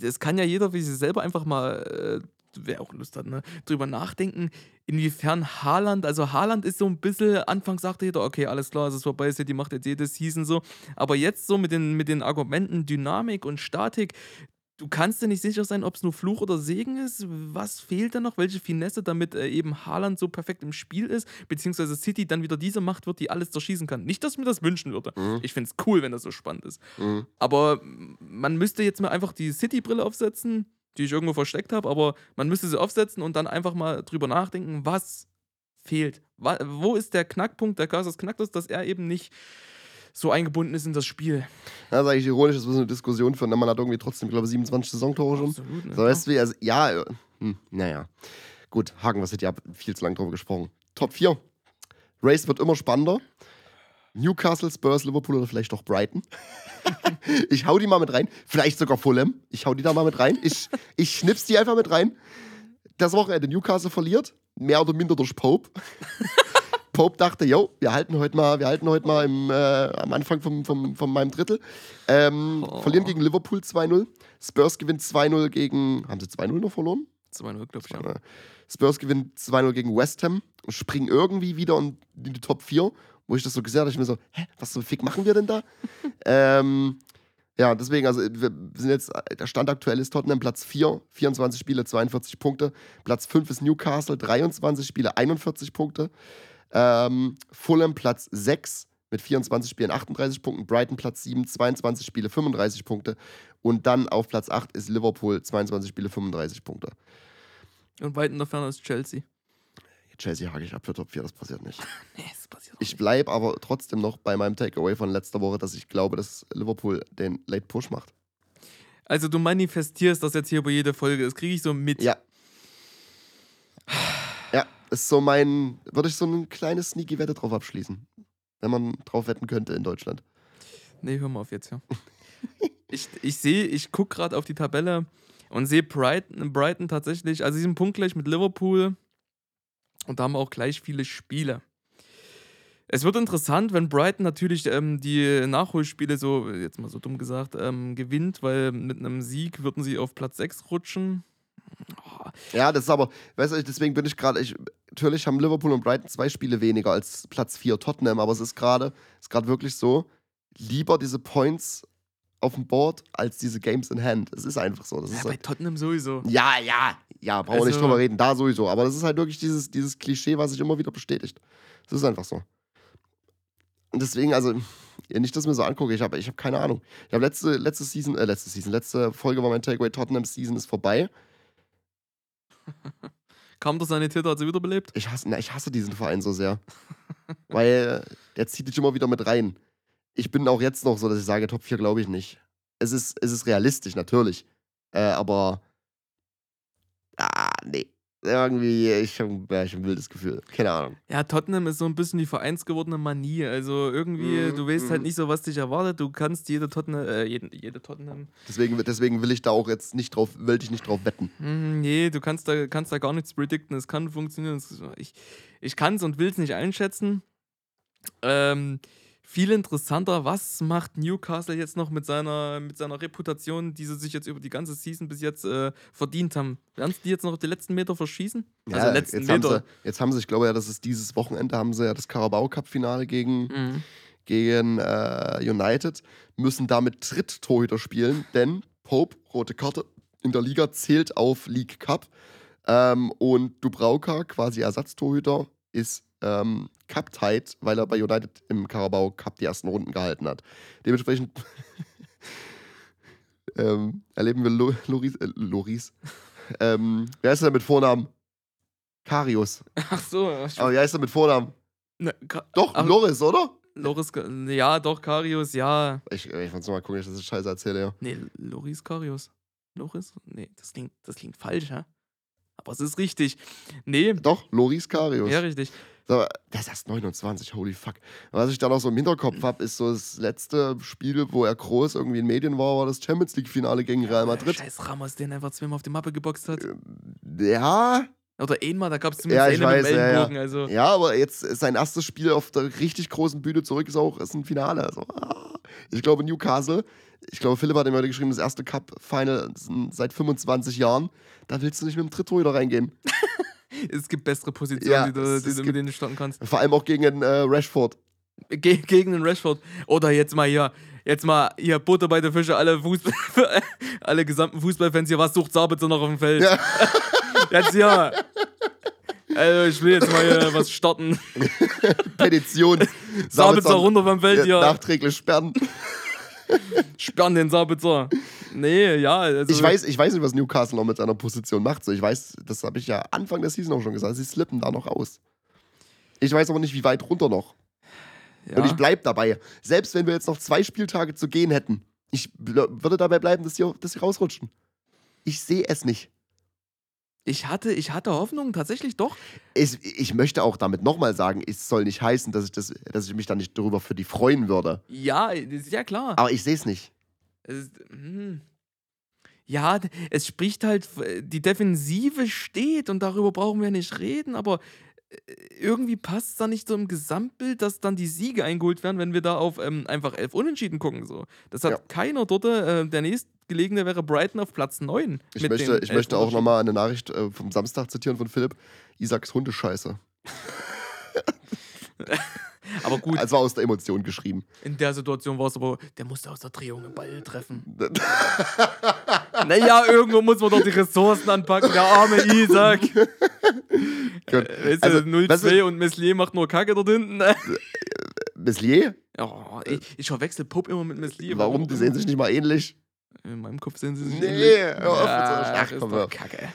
das kann ja jeder für sich selber einfach mal äh, wer auch Lust hat, ne, drüber nachdenken, inwiefern Haaland, also Haaland ist so ein bisschen, anfangs sagte jeder, okay, alles klar, es ist vorbei, City macht jetzt jede Season so, aber jetzt so mit den, mit den Argumenten Dynamik und Statik, du kannst dir nicht sicher sein, ob es nur Fluch oder Segen ist. Was fehlt da noch? Welche Finesse, damit äh, eben Haaland so perfekt im Spiel ist, beziehungsweise City dann wieder diese Macht wird, die alles zerschießen kann. Nicht, dass ich mir das wünschen würde. Mhm. Ich finde es cool, wenn das so spannend ist. Mhm. Aber man müsste jetzt mal einfach die City-Brille aufsetzen, die ich irgendwo versteckt habe, aber man müsste sie aufsetzen und dann einfach mal drüber nachdenken, was fehlt. Wo ist der Knackpunkt, der Cursus Knacktus, dass er eben nicht so eingebunden ist in das Spiel? Das ist eigentlich ironisch, dass wir so eine Diskussion führen. denn Man hat irgendwie trotzdem, glaube ich, 27 Saisontore schon. Absolut, ne? So, weißt du, also, ja, äh, hm, naja. Gut, haken wir City ab. Viel zu lange drüber gesprochen. Top 4. Race wird immer spannender. Newcastle, Spurs, Liverpool oder vielleicht auch Brighton. ich hau die mal mit rein. Vielleicht sogar Fulham. Ich hau die da mal mit rein. Ich, ich schnips die einfach mit rein. Das Wochenende Newcastle verliert. Mehr oder minder durch Pope. Pope dachte, yo, wir halten heute mal, wir halten heute mal im, äh, am Anfang vom, vom, von meinem Drittel. Ähm, Oh. Verlieren gegen Liverpool 2-0. Spurs gewinnt 2-0 gegen. Haben sie 2-0 noch verloren? 2-0, glaube ich, ja. Spurs gewinnt 2-0 gegen West Ham und springen irgendwie wieder in in die Top 4, wo ich das so gesehen habe, ich mir so, hä, was zum Fick machen wir denn da? ähm, ja, deswegen, also wir sind jetzt, der Stand aktuell ist Tottenham Platz 4, 24 Spiele, 42 Punkte. Platz 5 ist Newcastle, 23 Spiele, 41 Punkte. Ähm, Fulham Platz 6 mit 24 Spielen, 38 Punkten. Brighton Platz 7, 22 Spiele, 35 Punkte. Und dann auf Platz 8 ist Liverpool, 22 Spiele, 35 Punkte. Und weit in der Ferne ist Chelsea. Chelsea hake ich ab für Top 4, das passiert nicht. Nee, das passiert Ich bleibe aber trotzdem noch bei meinem Takeaway von letzter Woche, dass ich glaube, dass Liverpool den Late Push macht. Also du manifestierst das jetzt hier bei jeder Folge. Das kriege ich so mit. Ja. Ist so mein, würde ich so eine kleine sneaky Wette drauf abschließen. Wenn man drauf wetten könnte in Deutschland. Nee, hör mal auf jetzt, ja. ich ich sehe, ich gucke gerade auf die Tabelle und sehe Brighton, Brighton tatsächlich, also sie sind punktgleich mit Liverpool und da haben wir auch gleich viele Spiele. Es wird interessant, wenn Brighton natürlich ähm, die Nachholspiele so, jetzt mal so dumm gesagt, ähm, gewinnt, weil mit einem Sieg würden sie auf Platz 6 rutschen. Oh, Ja, das ist aber, weißt du, deswegen bin ich gerade, ich, natürlich haben Liverpool und Brighton zwei Spiele weniger als Platz 4 Tottenham, aber es ist gerade, ist gerade wirklich so, lieber diese Points auf dem Board als diese Games in Hand. Es ist einfach so. Das ja, ist bei Tottenham sowieso. Ja, ja, ja, brauchen wir nicht Also- drüber reden, da sowieso. Aber das ist halt wirklich dieses, dieses Klischee, was sich immer wieder bestätigt. Das ist einfach so. Und deswegen, also, nicht, dass ich mir so angucke, ich habe ich hab keine Ahnung. Ich habe letzte, letzte Season, äh, letzte Season, letzte Folge war mein Takeaway, Tottenham Season ist vorbei. Kam der Sanitäter, hat sie wiederbelebt? Ich hasse, na, ich hasse diesen Verein so sehr. weil der zieht dich immer wieder mit rein. Ich bin auch jetzt noch so, dass ich sage, Top 4 glaube ich nicht. Es ist, es ist realistisch, natürlich. Äh, aber. Ah, nee. Irgendwie, ich habe ja, hab ein wildes Gefühl. Keine Ahnung. Ja, Tottenham ist so ein bisschen die vereinsgewordene Manie. Also irgendwie, Mhm, du weißt halt mhm. nicht so, was dich erwartet. Du kannst jede Tottenham, äh, jede, jede Tottenham. Deswegen, deswegen will ich da auch jetzt nicht drauf, will ich nicht drauf wetten. Hm, nee, du kannst da, kannst da gar nichts predikten. Es kann funktionieren. Ich ich kann es und will es nicht einschätzen. Ähm, viel interessanter, was macht Newcastle jetzt noch mit seiner, mit seiner Reputation, die sie sich jetzt über die ganze Season bis jetzt äh, verdient haben? Werden sie die jetzt noch auf die letzten Meter verschießen? also Ja, letzten jetzt, haben Meter. sie, jetzt haben sie, ich glaube ja, das ist dieses Wochenende, haben sie ja das Carabao Cup-Finale gegen, Mhm. gegen äh, United, müssen damit Dritt-Torhüter spielen, denn Pope, rote Karte, in der Liga zählt auf League Cup. Ähm, und Dubrauka, quasi Ersatztorhüter, ist ähm, Cup-tied, weil er bei United im Carabao Cup die ersten Runden gehalten hat. Dementsprechend ähm, erleben wir Lo Loris, äh, Loris. ähm, wer ist denn mit Vornamen? Karius. Ach so, Aber wer ist denn mit Vornamen? ne, Ka- Doch, Ach- Loris, oder? Loris, ja, doch, Karius, ja. Ich, ich muss mal gucken, ich das Scheiße erzähle, ja. Nee, Loris Karius. Loris? Nee, das klingt, das klingt falsch, hä? Aber es ist richtig. Nee, Doch, Loris Karius. ja, richtig. So, der ist erst 29, holy fuck. Was ich da noch so im Hinterkopf habe, ist so das letzte Spiel, wo er groß irgendwie in Medien war, war das Champions League-Finale gegen Real Madrid. Scheiß Ramos, den einfach zweimal auf die Mappe geboxt hat. Ja, Oder einmal, da gab es Ja, zumindest ich einen mit weiß, ja, ja. Also, ja, aber jetzt ist sein erstes Spiel auf der richtig großen Bühne zurück, ist auch ist ein Finale. Also, ah. Ich glaube, Newcastle, ich glaube, Philipp hat immer geschrieben, das erste Cup-Final seit 25 Jahren. Da willst du nicht mit dem Dritttorhüter reingehen. Es gibt bessere Positionen, Ja, die du, die du mit denen du starten kannst. Vor allem auch gegen einen, äh, Rashford. Ge gegen den Rashford. Oder jetzt mal hier, jetzt mal hier Butter bei der Fische, alle Fußball, alle gesamten Fußballfans hier, was sucht Sabitzer noch auf dem Feld? Ja. Jetzt hier. Also ich will jetzt mal hier was starten. Petition. Sabitzer runter vom Feld ja, hier. Nachträglich sperren. Sperren den Sabitzer. Nee, ja. Also, Ich weiß, ich weiß nicht, was Newcastle noch mit seiner Position macht. So, ich weiß, das habe ich ja Anfang der Season auch schon gesagt. Sie slippen da noch aus. Ich weiß aber nicht, wie weit runter noch. ja. Und ich bleib dabei. Selbst wenn wir jetzt noch zwei Spieltage zu gehen hätten, ich würde dabei bleiben, dass sie, dass sie rausrutschen. Ich sehe es nicht. Ich, hatte, ich hatte Hoffnung, tatsächlich doch. Ich, ich möchte auch damit nochmal sagen, es soll nicht heißen, dass ich, das, dass ich mich da nicht darüber für die freuen würde. Ja, ist ja klar. Aber ich sehe es nicht. Hm. Ja, es spricht halt, f- die Defensive steht und darüber brauchen wir nicht reden, aber äh, irgendwie passt es da nicht so im Gesamtbild, dass dann die Siege eingeholt werden, wenn wir da auf ähm, einfach elf Unentschieden gucken. So. Das hat Ja. keiner dort. Äh, der nächstgelegene wäre Brighton auf Platz 9. Ich möchte, ich möchte auch nochmal eine Nachricht äh, vom Samstag zitieren von Philipp. Isaacs Hundescheiße. Aber gut, Also aus der Emotion geschrieben. in der Situation war es aber, der musste aus der Drehung einen Ball treffen. naja, irgendwo muss man doch die Ressourcen anpacken, der arme Isaac. Gut. Weißt Also, du, 0-2 weißt du- und Meslier macht nur Kacke dort hinten. Meslier? Oh, ich, ich verwechsel Pup immer mit Meslier. Warum? Die sehen sich nicht mal ähnlich. In meinem Kopf sehen sie sich Nee, ähnlich. mit so einer Ach, ist doch. Kacke.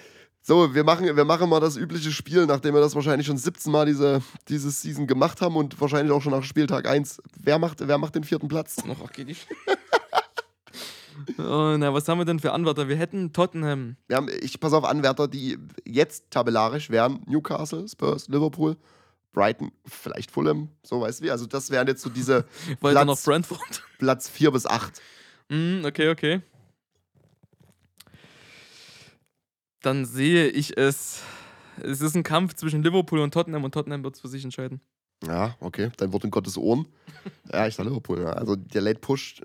So, wir machen, wir machen mal das übliche Spiel, nachdem wir das wahrscheinlich schon 17 Mal diese, diese Season gemacht haben und wahrscheinlich auch schon nach Spieltag 1. Wer macht, wer macht den vierten Platz? Noch geht nicht. oh, na, was haben wir denn für Anwärter? Wir hätten Tottenham. Wir haben, ich pass auf, Anwärter, die jetzt tabellarisch wären: Newcastle, Spurs, Liverpool, Brighton, vielleicht Fulham, so weißt du wie. Also, das wären jetzt so diese Platz- noch Brentford. Platz 4 bis 8. Hm, okay, okay. Dann sehe ich es. Es ist ein Kampf zwischen Liverpool und Tottenham und Tottenham wird es für sich entscheiden. Ja, okay, dein Wort in Gottes Ohren. ja, ich sag Liverpool. Ja. Also, der Late Push.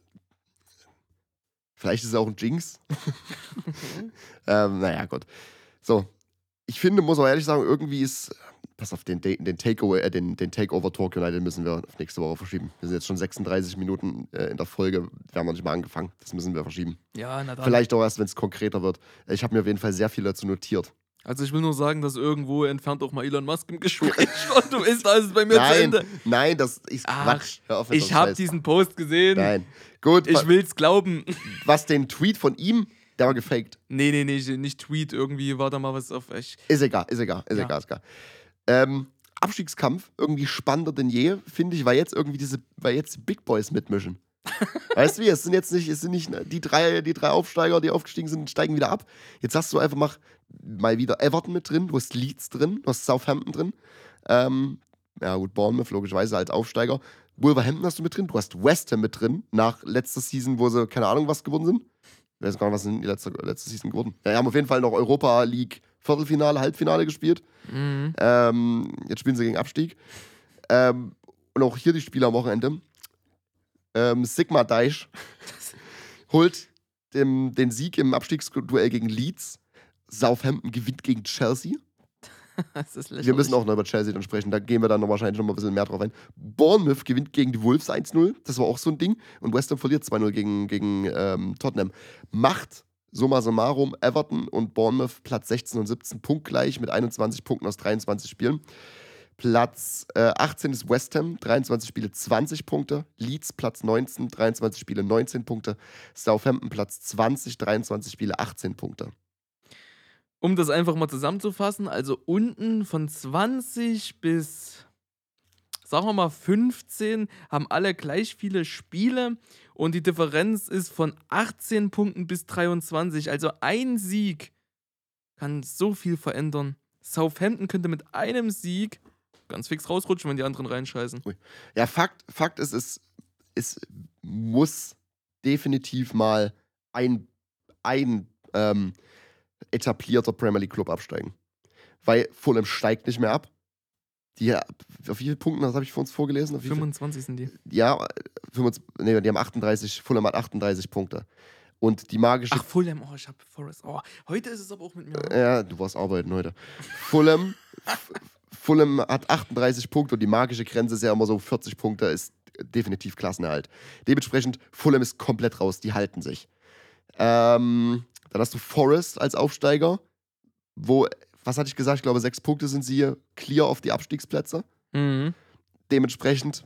Vielleicht ist es auch ein Jinx. ähm, naja, Gott. So, ich finde, muss auch ehrlich sagen, irgendwie ist. Pass auf, den, den, Takeaway, äh, den, den Takeover Talk United müssen wir auf nächste Woche verschieben. Wir sind jetzt schon 36 Minuten äh, in der Folge. Wir haben noch nicht mal angefangen. Das müssen wir verschieben. Ja, na dann. Vielleicht auch erst, wenn es konkreter wird. Ich habe mir auf jeden Fall sehr viel dazu notiert. Also ich will nur sagen, dass irgendwo entfernt auch mal Elon Musk im Gespräch war. Du weißt, da ist es bei mir zu Nein, Ende. nein, das ist Ach, Quatsch. Hör auf Ich habe diesen Post gesehen. Nein. Gut, Ich will's glauben. was den Tweet von ihm, der war gefaked. Nee, nee, nee, nicht Tweet. Irgendwie war da mal was auf. Ich, Ist egal, ist egal, ist Ja. egal, ist egal. Ähm, Abstiegskampf, irgendwie spannender denn je, finde ich, weil jetzt irgendwie diese, weil jetzt die Big Boys mitmischen. weißt du wie, es sind jetzt nicht, es sind nicht die drei, die drei Aufsteiger, die aufgestiegen sind, steigen wieder ab. Jetzt hast du einfach mal, mal wieder Everton mit drin, du hast Leeds drin, du hast Southampton drin. Ähm, ja gut, Bournemouth logischerweise als Aufsteiger. Wolverhampton hast du mit drin, du hast West Ham mit drin, nach letzter Season, wo sie keine Ahnung was gewonnen sind. Ich weiß gar nicht, was sind die letzte, letzte Season geworden. Ja, die haben auf jeden Fall noch Europa League Viertelfinale, Halbfinale gespielt. mhm. Ähm, jetzt spielen sie gegen Abstieg. Ähm, und auch hier die Spiele am Wochenende. Ähm, Sigma Deich holt dem, den Sieg im Abstiegsduell gegen Leeds. Southampton gewinnt gegen Chelsea. Wir müssen auch noch über Chelsea dann sprechen. Da gehen wir dann noch wahrscheinlich noch mal ein bisschen mehr drauf ein. Bournemouth gewinnt gegen die Wolves 1-0. Das war auch so ein Ding. Und West Ham verliert 2-0 gegen, gegen ähm, Tottenham. Macht summa summarum Everton und Bournemouth Platz 16 und 17 punktgleich mit 21 Punkten aus 23 Spielen. Platz äh, 18 ist West Ham, 23 Spiele, 20 Punkte. Leeds Platz 19, 23 Spiele, 19 Punkte. Southampton Platz 20, 23 Spiele, 18 Punkte. Um das einfach mal zusammenzufassen, also unten von 20 bis, sagen wir mal, 15 haben alle gleich viele Spiele und die Differenz ist von 18 Punkten bis 23. Also ein Sieg kann so viel verändern. Southampton könnte mit einem Sieg ganz fix rausrutschen, wenn die anderen reinscheißen. Ja, Fakt, Fakt ist, es, es muss definitiv mal ein, ein ähm, etablierter Premier League Club absteigen. Weil Fulham steigt nicht mehr ab. Die, auf wie viele Punkten, das habe ich für uns vorgelesen? Auf wie viel? 25 sind die. Ja, 25, nee, die haben 38, Fulham hat 38 Punkte. Und die magische. Ach, Fulham, oh, ich hab Forest. Oh, heute ist es aber auch mit mir. Ja, du warst arbeiten heute. Fulham, Fulham hat 38 Punkte und die magische Grenze ist ja immer so 40 Punkte, ist definitiv Klassenerhalt. Dementsprechend, Fulham ist komplett raus, die halten sich. Ähm, dann hast du Forest als Aufsteiger, wo, was hatte ich gesagt, ich glaube, sechs Punkte sind sie hier clear auf die Abstiegsplätze. Mhm. Dementsprechend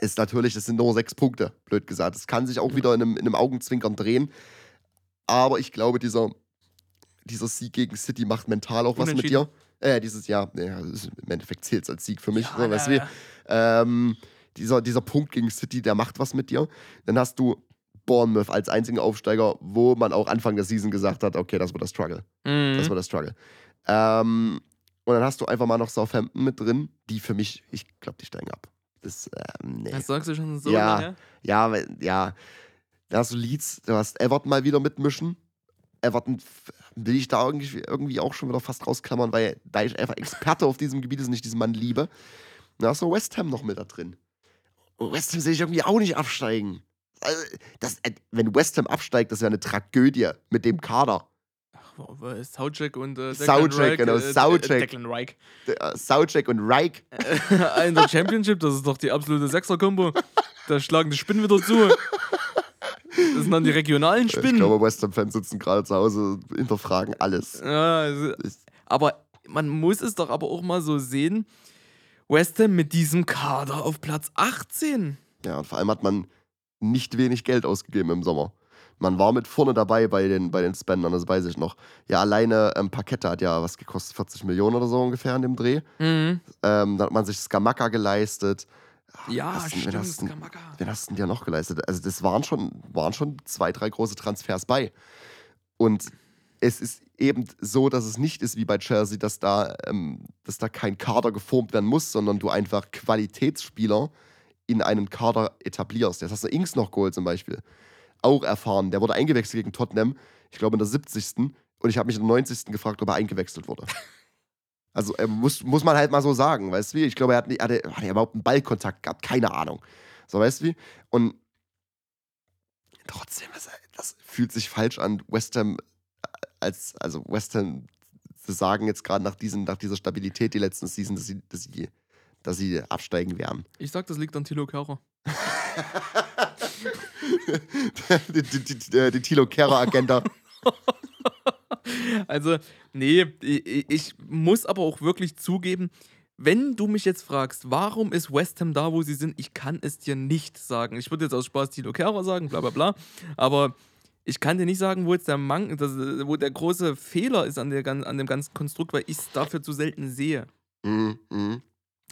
ist natürlich, das sind nur sechs Punkte, blöd gesagt. Es kann sich auch Ja. wieder in einem, in einem Augenzwinkern drehen. Aber ich glaube, dieser, dieser Sieg gegen City macht mental auch was mit dir. Äh, dieses Jahr, ja, im Endeffekt zählt es als Sieg für mich. Ja, so, weißt du ja, wie? Ähm, dieser, dieser Punkt gegen City, der macht was mit dir. Dann hast du Bournemouth als einzigen Aufsteiger, wo man auch Anfang der Season gesagt hat, okay, das wird das Struggle. Mhm. Das war der Struggle. Ähm, und dann hast du einfach mal noch Southampton mit drin, die für mich, ich glaube, die steigen ab. Das, ähm, nee. Das sagst du schon so Ja. lange? Ja, ja. Da hast du Leeds, du hast Everton mal wieder mitmischen. Everton will ich da irgendwie, auch schon wieder fast rausklammern, weil da ich einfach Experte auf diesem Gebiet ist und ich diesen Mann liebe. Dann hast du West Ham noch mit da drin. Und West Ham sehe ich irgendwie auch nicht absteigen. Also, das, äh, wenn West Ham absteigt, das wäre eine Tragödie mit dem Kader. Soucek und äh, genau, äh. Äh, Declan Reich. Soucek und Reich. In der Championship, das ist doch die absolute Sechser-Kombo. Da schlagen die Spinnen wieder zu. Das sind dann die regionalen Ich Spinnen. glaube, West Ham-Fans sitzen gerade zu Hause und hinterfragen alles. Ja, also, aber man muss es doch aber auch mal so sehen. West Ham mit diesem Kader auf Platz 18. Ja, und vor allem hat man nicht wenig Geld ausgegeben im Sommer. Man war mit vorne dabei bei den, bei den Spendern, das weiß ich noch. Ja, alleine ähm, Pakette hat ja was gekostet, 40 Millionen oder so ungefähr in dem Dreh. Mhm. Ähm, dann hat man sich Skamaka geleistet. Ja, Was denn, wenn stimmt, hast du- Skamaka. Wen hast du denn dir noch geleistet? Also, das waren schon, waren schon zwei, drei große Transfers bei. Und es ist eben so, dass es nicht ist wie bei Chelsea, dass da, ähm, dass da kein Kader geformt werden muss, sondern du einfach Qualitätsspieler in einen Kader etablierst. Jetzt hast du Ings noch geholt zum Beispiel. Auch erfahren. Der wurde eingewechselt gegen Tottenham, ich glaube in der 70. Und ich habe mich in der 90. gefragt, ob er eingewechselt wurde. Also äh, muss, muss man halt mal so sagen, weißt du wie? Ich glaube, er hat, nicht, hat, er, hat er überhaupt einen Ballkontakt gehabt, keine Ahnung. So, weißt du wie? Und trotzdem, das, das fühlt sich falsch an, West Ham äh, als, also West Ham zu sagen jetzt gerade nach, diesen- nach dieser Stabilität die letzten Season, dass sie, dass sie, dass sie absteigen werden. Ich sag, das liegt an Thilo Kerrer. die, Tilo Kerrer-Agenda. Also, nee, ich, muss aber auch wirklich zugeben, wenn du mich jetzt fragst, warum ist West Ham da, wo sie sind, ich kann es dir nicht sagen. Ich würde jetzt aus Spaß Tilo Kerrer sagen, bla bla bla, aber ich kann dir nicht sagen, wo jetzt der Mang, das, äh, wo der große Fehler ist an, der, an dem ganzen Konstrukt, weil ich es dafür zu selten sehe. Mhm, mhm.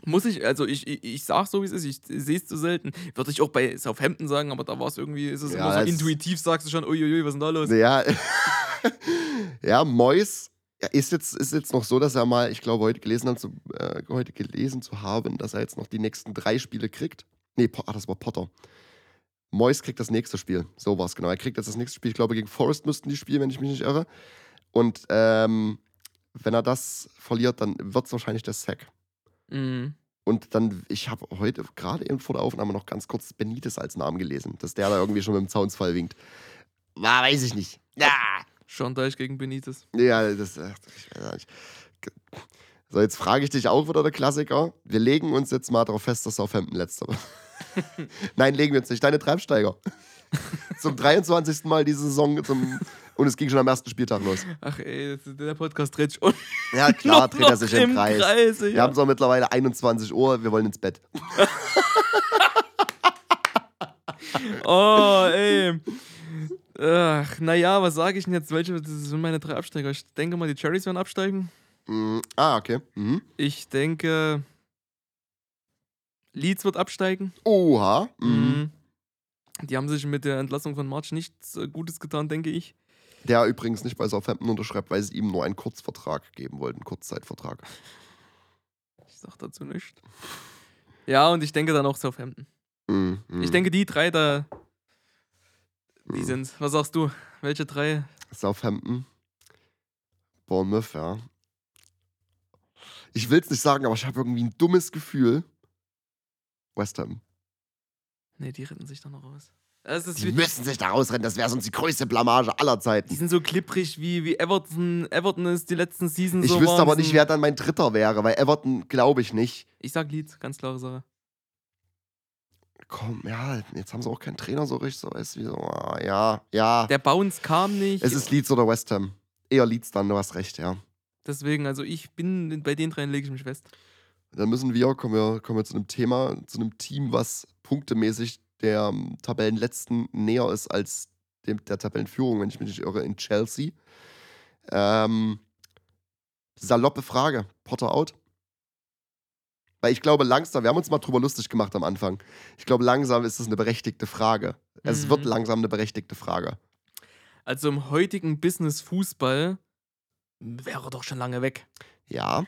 Muss ich, also ich, ich, ich sag so, wie es ist, ich sehe es zu selten. Würde ich auch bei Southampton sagen, aber da war es irgendwie, ist es Ja, immer so intuitiv, sagst du schon, uiuiui, was ist denn da los? Ja, ja Mois ja, ist, jetzt, ist jetzt noch so, dass er mal, ich glaube, heute gelesen, hat, zu, äh, heute gelesen zu haben, dass er jetzt noch die nächsten drei Spiele kriegt. Nee, ah, das war Potter. Mois kriegt das nächste Spiel. So war es genau. Er kriegt jetzt das nächste Spiel. Ich glaube, gegen Forest müssten die spielen, wenn ich mich nicht irre. Und ähm, wenn er das verliert, dann wird es wahrscheinlich der Sack. Mhm. Und dann, ich habe heute gerade eben vor der Aufnahme noch ganz kurz Benitez als Namen gelesen, dass der da irgendwie schon mit dem Zaunsfall winkt. Na, weiß ich nicht. Ja, Sean Deich gegen Benitez. ja das. ach, Ich weiß nicht. So, jetzt frage ich dich auch wieder der Klassiker. Wir legen uns jetzt mal darauf fest, dass Southampton letzter wird. Nein, legen wir uns nicht. Deine Treibsteiger. zum 23. Mal diese Saison. Zum, und es ging schon am ersten Spieltag los. Ach ey, der Podcast dreht sich un- Ja, klar, noch- dreht er sich im Kreis. Kreis Wir ja. haben es auch mittlerweile 21 Uhr. Wir wollen ins Bett. Oh, ey. Ach, naja, was sage ich denn jetzt? Welche das sind meine drei Absteiger? Ich denke mal, die Cherries werden absteigen. Mhm. Ah, okay. Mhm. Ich denke, Leeds wird absteigen. Oha. Mhm. Die haben sich mit der Entlassung von March nichts äh, Gutes getan, denke ich. Der übrigens nicht bei Southampton unterschreibt, weil sie ihm nur einen Kurzvertrag geben wollten, Kurzzeitvertrag. Ich sag dazu nichts. Ja, und ich denke dann auch Southampton. Mhm. mhm. Ich denke, die drei da, die Mhm. sind. Was sagst du? Welche drei? Southampton, Bournemouth, ja. Ich will es nicht sagen, aber ich habe irgendwie ein dummes Gefühl. West Ham. Nee, die retten sich da noch raus. Die müssen sich da rausrennen, das wäre sonst die größte Blamage aller die Zeiten. sind so klipprig wie, wie Everton. Everton ist die letzten Seasons Ich so wüsste aber Die nicht, wer dann mein Dritter wäre, weil Everton glaube ich nicht. Ich sag Leeds, ganz klare Sache. Komm, ja, jetzt haben sie auch keinen Trainer so richtig, so ist wie so, ah, ja, ja. Der Bounce kam nicht. Es ist Leeds oder West Ham. Eher Leeds dann, du hast recht, ja. Deswegen, also ich bin, bei den dreien lege ich mich fest. Dann müssen wir, kommen wir, kommen wir zu einem Thema, zu einem Team, was punktemäßig der ähm, Tabellenletzten näher ist als dem, der Tabellenführung, wenn ich mich nicht irre, in Chelsea. Ähm, saloppe Frage. Potter out? Weil ich glaube, langsam, wir haben uns mal drüber lustig gemacht am Anfang. Ich glaube, langsam ist es eine berechtigte Frage. Es Mhm. wird langsam eine berechtigte Frage. Also im heutigen Business-Fußball wäre doch schon lange weg. Ja,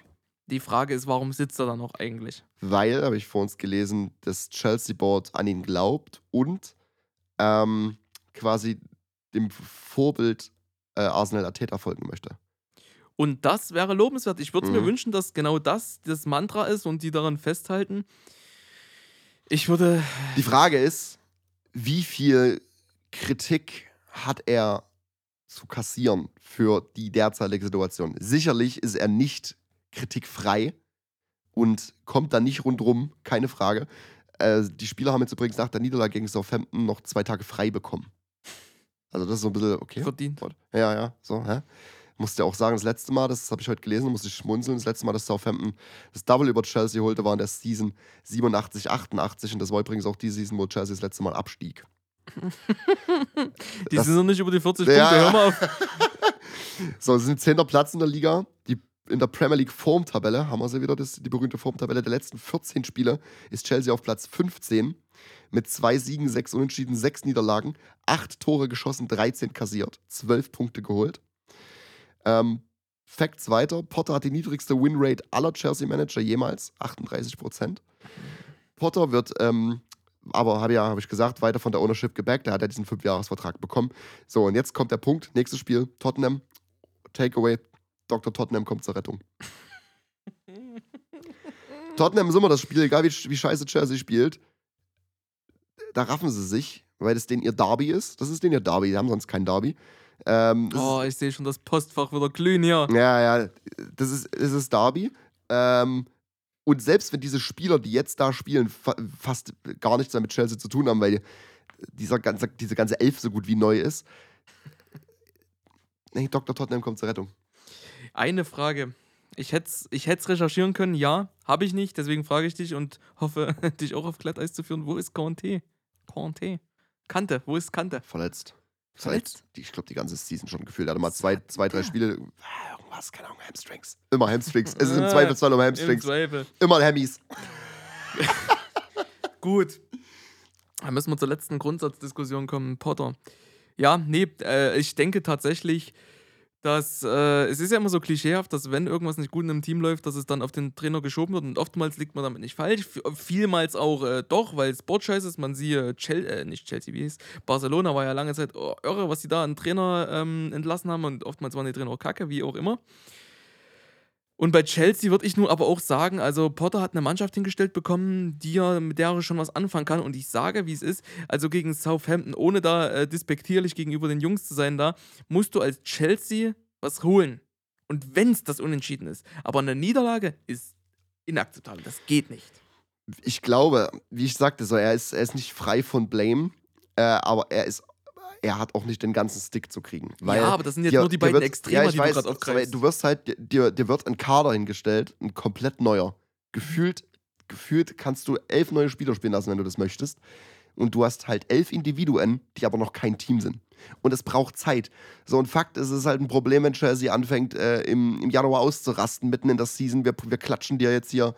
Die Frage ist, warum sitzt er da noch eigentlich? weil, habe ich vor uns gelesen, das Chelsea Board an ihn glaubt und ähm, quasi dem Vorbild äh, Arsenal Ateta folgen möchte. Und das wäre lobenswert. Ich würde es mir Mhm. wünschen, dass genau das das Mantra ist und die daran festhalten. Ich würde. Die Frage ist, wie viel Kritik hat er zu kassieren für die derzeitige Situation? Sicherlich ist er nicht kritikfrei und kommt da nicht rundrum, keine Frage. Äh, die Spieler haben jetzt übrigens nach der Niederlage gegen Southampton noch zwei Tage frei bekommen. Also das ist so ein bisschen, okay. Verdient. Ja, ja, so, hä? Musste ja auch sagen, das letzte Mal, das habe ich heute gelesen, musste ich schmunzeln, das letzte Mal, dass Southampton das Double über Chelsea holte, war in der Season 87, 88 und das war übrigens auch die Season, wo Chelsea das letzte Mal abstieg. Die Das- sind noch nicht über die 40 Ja, Punkte. ja. Hör mal auf. So, sie sind 10. Platz in der Liga. Die, in der Premier League Formtabelle haben wir sie wieder, das, die berühmte Formtabelle der letzten 14 Spiele ist Chelsea auf Platz 15 mit zwei Siegen, sechs Unentschieden, sechs Niederlagen, acht Tore geschossen, 13 kassiert, 12 Punkte geholt. Ähm, Facts weiter: Potter hat die niedrigste Winrate aller Chelsea-Manager jemals, 38 Prozent. Potter wird, ähm, aber habe ja, habe ich gesagt, weiter von der Ownership gebackt. Er hat ja diesen Fünfjahresvertrag bekommen. So, und jetzt kommt der Punkt. Nächstes Spiel: Tottenham. Takeaway. Dr. Tottenham kommt zur Rettung. Tottenham ist immer das Spiel, egal wie, wie scheiße Chelsea spielt. Da raffen sie sich, weil das denen ihr Derby ist. Das ist denen ihr Derby, die haben sonst kein Derby. Ähm, Oh, ich sehe schon das Postfach wieder glühen hier. ja, ja, das ist, das ist Derby. Ähm, und selbst wenn diese Spieler, die jetzt da spielen, fa fast gar nichts mehr mit Chelsea zu tun haben, weil dieser ganze, diese ganze Elf so gut wie neu ist. Nee, Dr. Tottenham kommt zur Rettung. Eine Frage. Ich hätte es ich hätt's recherchieren können, ja. Habe ich nicht, deswegen frage ich dich und hoffe, dich auch auf Glatteis zu führen. Wo ist Conte? Conte. Kante, wo ist Kante? Verletzt. Verletzt? Seit, ich glaube, die ganze Season schon gefühlt. Er hatte mal zwei, zwei drei Spiele. Irgendwas, keine Ahnung, Hamstrings. Immer Hamstrings. Es ist im Zweifelsfall um Im Hamstrings. Zweifel. Immer Hammies. Gut. Dann müssen wir zur letzten Grundsatzdiskussion kommen. Potter. Ja, nee, äh, ich denke tatsächlich, dass äh, es ist ja immer so klischeehaft, dass wenn irgendwas nicht gut in einem Team läuft, dass es dann auf den Trainer geschoben wird. Und oftmals liegt man damit nicht falsch, vielmals auch äh, doch, weil es Sportscheiß ist, man siehe Chel äh, nicht Chelsea, wie hieß, Barcelona war ja lange Zeit oh, irre, was die da an Trainer ähm, entlassen haben. Und oftmals waren die Trainer auch kacke, wie auch immer. Und bei Chelsea würde ich nur aber auch sagen, also Potter hat eine Mannschaft hingestellt bekommen, die er, mit der er schon was anfangen kann. Und ich sage, wie es ist, also gegen Southampton, ohne da äh, despektierlich gegenüber den Jungs zu sein, da musst du als Chelsea was holen. Und wenn es das Unentschieden ist. Aber eine Niederlage ist inakzeptabel. Das geht nicht. Ich glaube, wie ich sagte, so, er, ist, er ist nicht frei von Blame, äh, aber er ist. Er hat auch nicht den ganzen Stick zu kriegen. Weil ja, aber das sind jetzt dir- nur die beiden wird- Extreme, ja, ich die weiß, du gerade aufgreifst. Du wirst halt, dir, dir wird ein Kader hingestellt, ein komplett neuer. Gefühlt, gefühlt kannst du elf neue Spieler spielen lassen, wenn du das möchtest. Und du hast halt elf Individuen, die aber noch kein Team sind. Und es braucht Zeit. So, und Fakt ist, es ist halt ein Problem, wenn Chelsea anfängt, äh, im, im Januar auszurasten, mitten in der Season. Wir, wir klatschen dir jetzt hier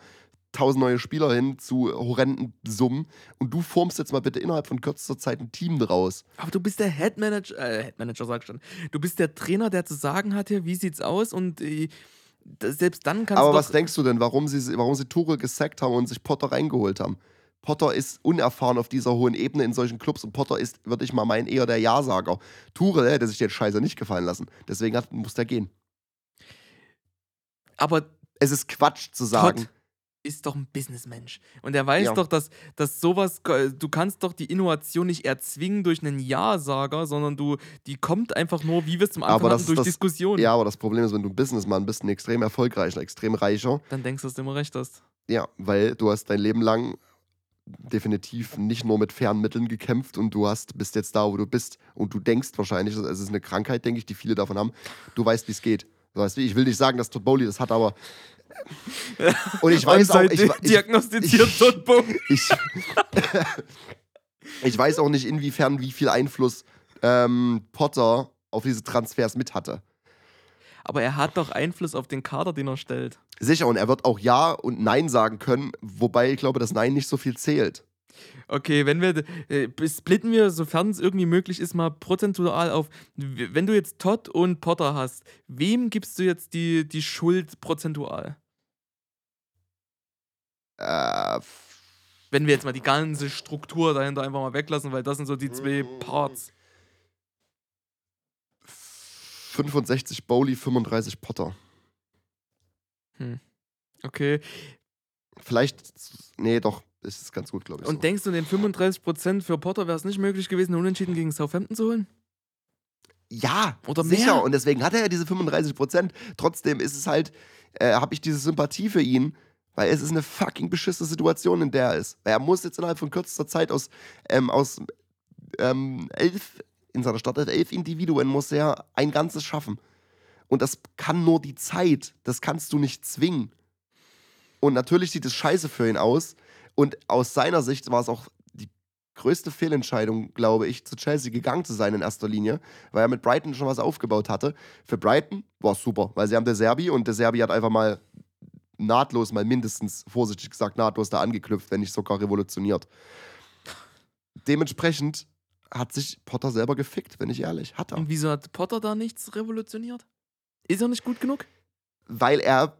tausend neue Spieler hin zu horrenden Summen. Und du formst jetzt mal bitte innerhalb von kürzester Zeit ein Team draus. Aber du bist der Headmanager, äh, Headmanager sag ich schon. Du bist der Trainer, der zu sagen hat hier, wie sieht's aus und äh, selbst dann kannst Aber du was doch, denkst du denn, warum sie, warum sie Tuchel gesackt haben und sich Potter reingeholt haben? Potter ist unerfahren auf dieser hohen Ebene in solchen Clubs und Potter ist, würde ich mal meinen, eher der Ja-Sager. Tuchel hätte sich den Scheiße nicht gefallen lassen. Deswegen hat, muss der gehen. aber Es ist Quatsch zu sagen. Todd ist doch ein Businessmensch. Und er weiß Ja. doch, dass, dass sowas, du kannst doch die Innovation nicht erzwingen durch einen Ja-Sager, sondern du, die kommt einfach nur, wie wir es zum Anfang Aber das hatten, durch das- Diskussion. Ja, aber das Problem ist, wenn du ein Businessmann bist, ein extrem erfolgreicher, extrem reicher, Dann denkst du, dass du immer recht hast. ja, weil du hast dein Leben lang definitiv nicht nur mit fairen Mitteln gekämpft und du hast, bist jetzt da, wo du bist und du denkst wahrscheinlich, es ist eine Krankheit, denke ich, die viele davon haben, du weißt, wie es geht. Du weißt, ich will nicht sagen, dass Todd Bowley das hat, aber und ich weiß auch, ich, diagnostiziert ich- ich, ich weiß auch nicht, inwiefern, wie viel Einfluss ähm, Potter auf diese Transfers mit hatte. Aber er hat doch Einfluss auf den Kader, den er stellt. Sicher, und er wird auch Ja und Nein sagen können, wobei ich glaube, dass Nein nicht so viel zählt. Okay, wenn wir, äh, splitten wir, sofern es irgendwie möglich ist, mal prozentual auf, wenn du jetzt Todd und Potter hast, wem gibst du jetzt die, die Schuld prozentual? Äh, Wenn wir jetzt mal die ganze Struktur dahinter einfach mal weglassen, weil das sind so die zwei Parts. 65 Bowley, 35 Potter. Okay. Vielleicht, nee, doch, ist es ganz gut, glaube ich. Und so. denkst du, den 35% für Potter wäre es nicht möglich gewesen, einen Unentschieden gegen Southampton zu holen? ja, Oder sicher. mehr? Und deswegen hat er ja diese 35 Prozent. Trotzdem ist es halt, äh, habe ich diese Sympathie für ihn, weil es ist eine fucking beschissene Situation, in der er ist. Weil er muss jetzt innerhalb von kürzester Zeit aus, ähm, aus ähm, elf, in seiner Startelf, elf Individuen muss er ein Ganzes schaffen. Und das kann nur die Zeit. Das kannst du nicht zwingen. Und natürlich sieht es scheiße für ihn aus. Und aus seiner Sicht war es auch die größte Fehlentscheidung, glaube ich, zu Chelsea gegangen zu sein in erster Linie, weil er mit Brighton schon was aufgebaut hatte. Für Brighton war es super, weil sie haben der Serbi und der Serbi hat einfach mal nahtlos, mal mindestens, vorsichtig gesagt, nahtlos da angeknüpft, wenn nicht sogar revolutioniert. Dementsprechend hat sich Potter selber gefickt, wenn ich ehrlich. Hat er. Und wieso hat Potter da nichts revolutioniert? Ist er nicht gut genug? Weil er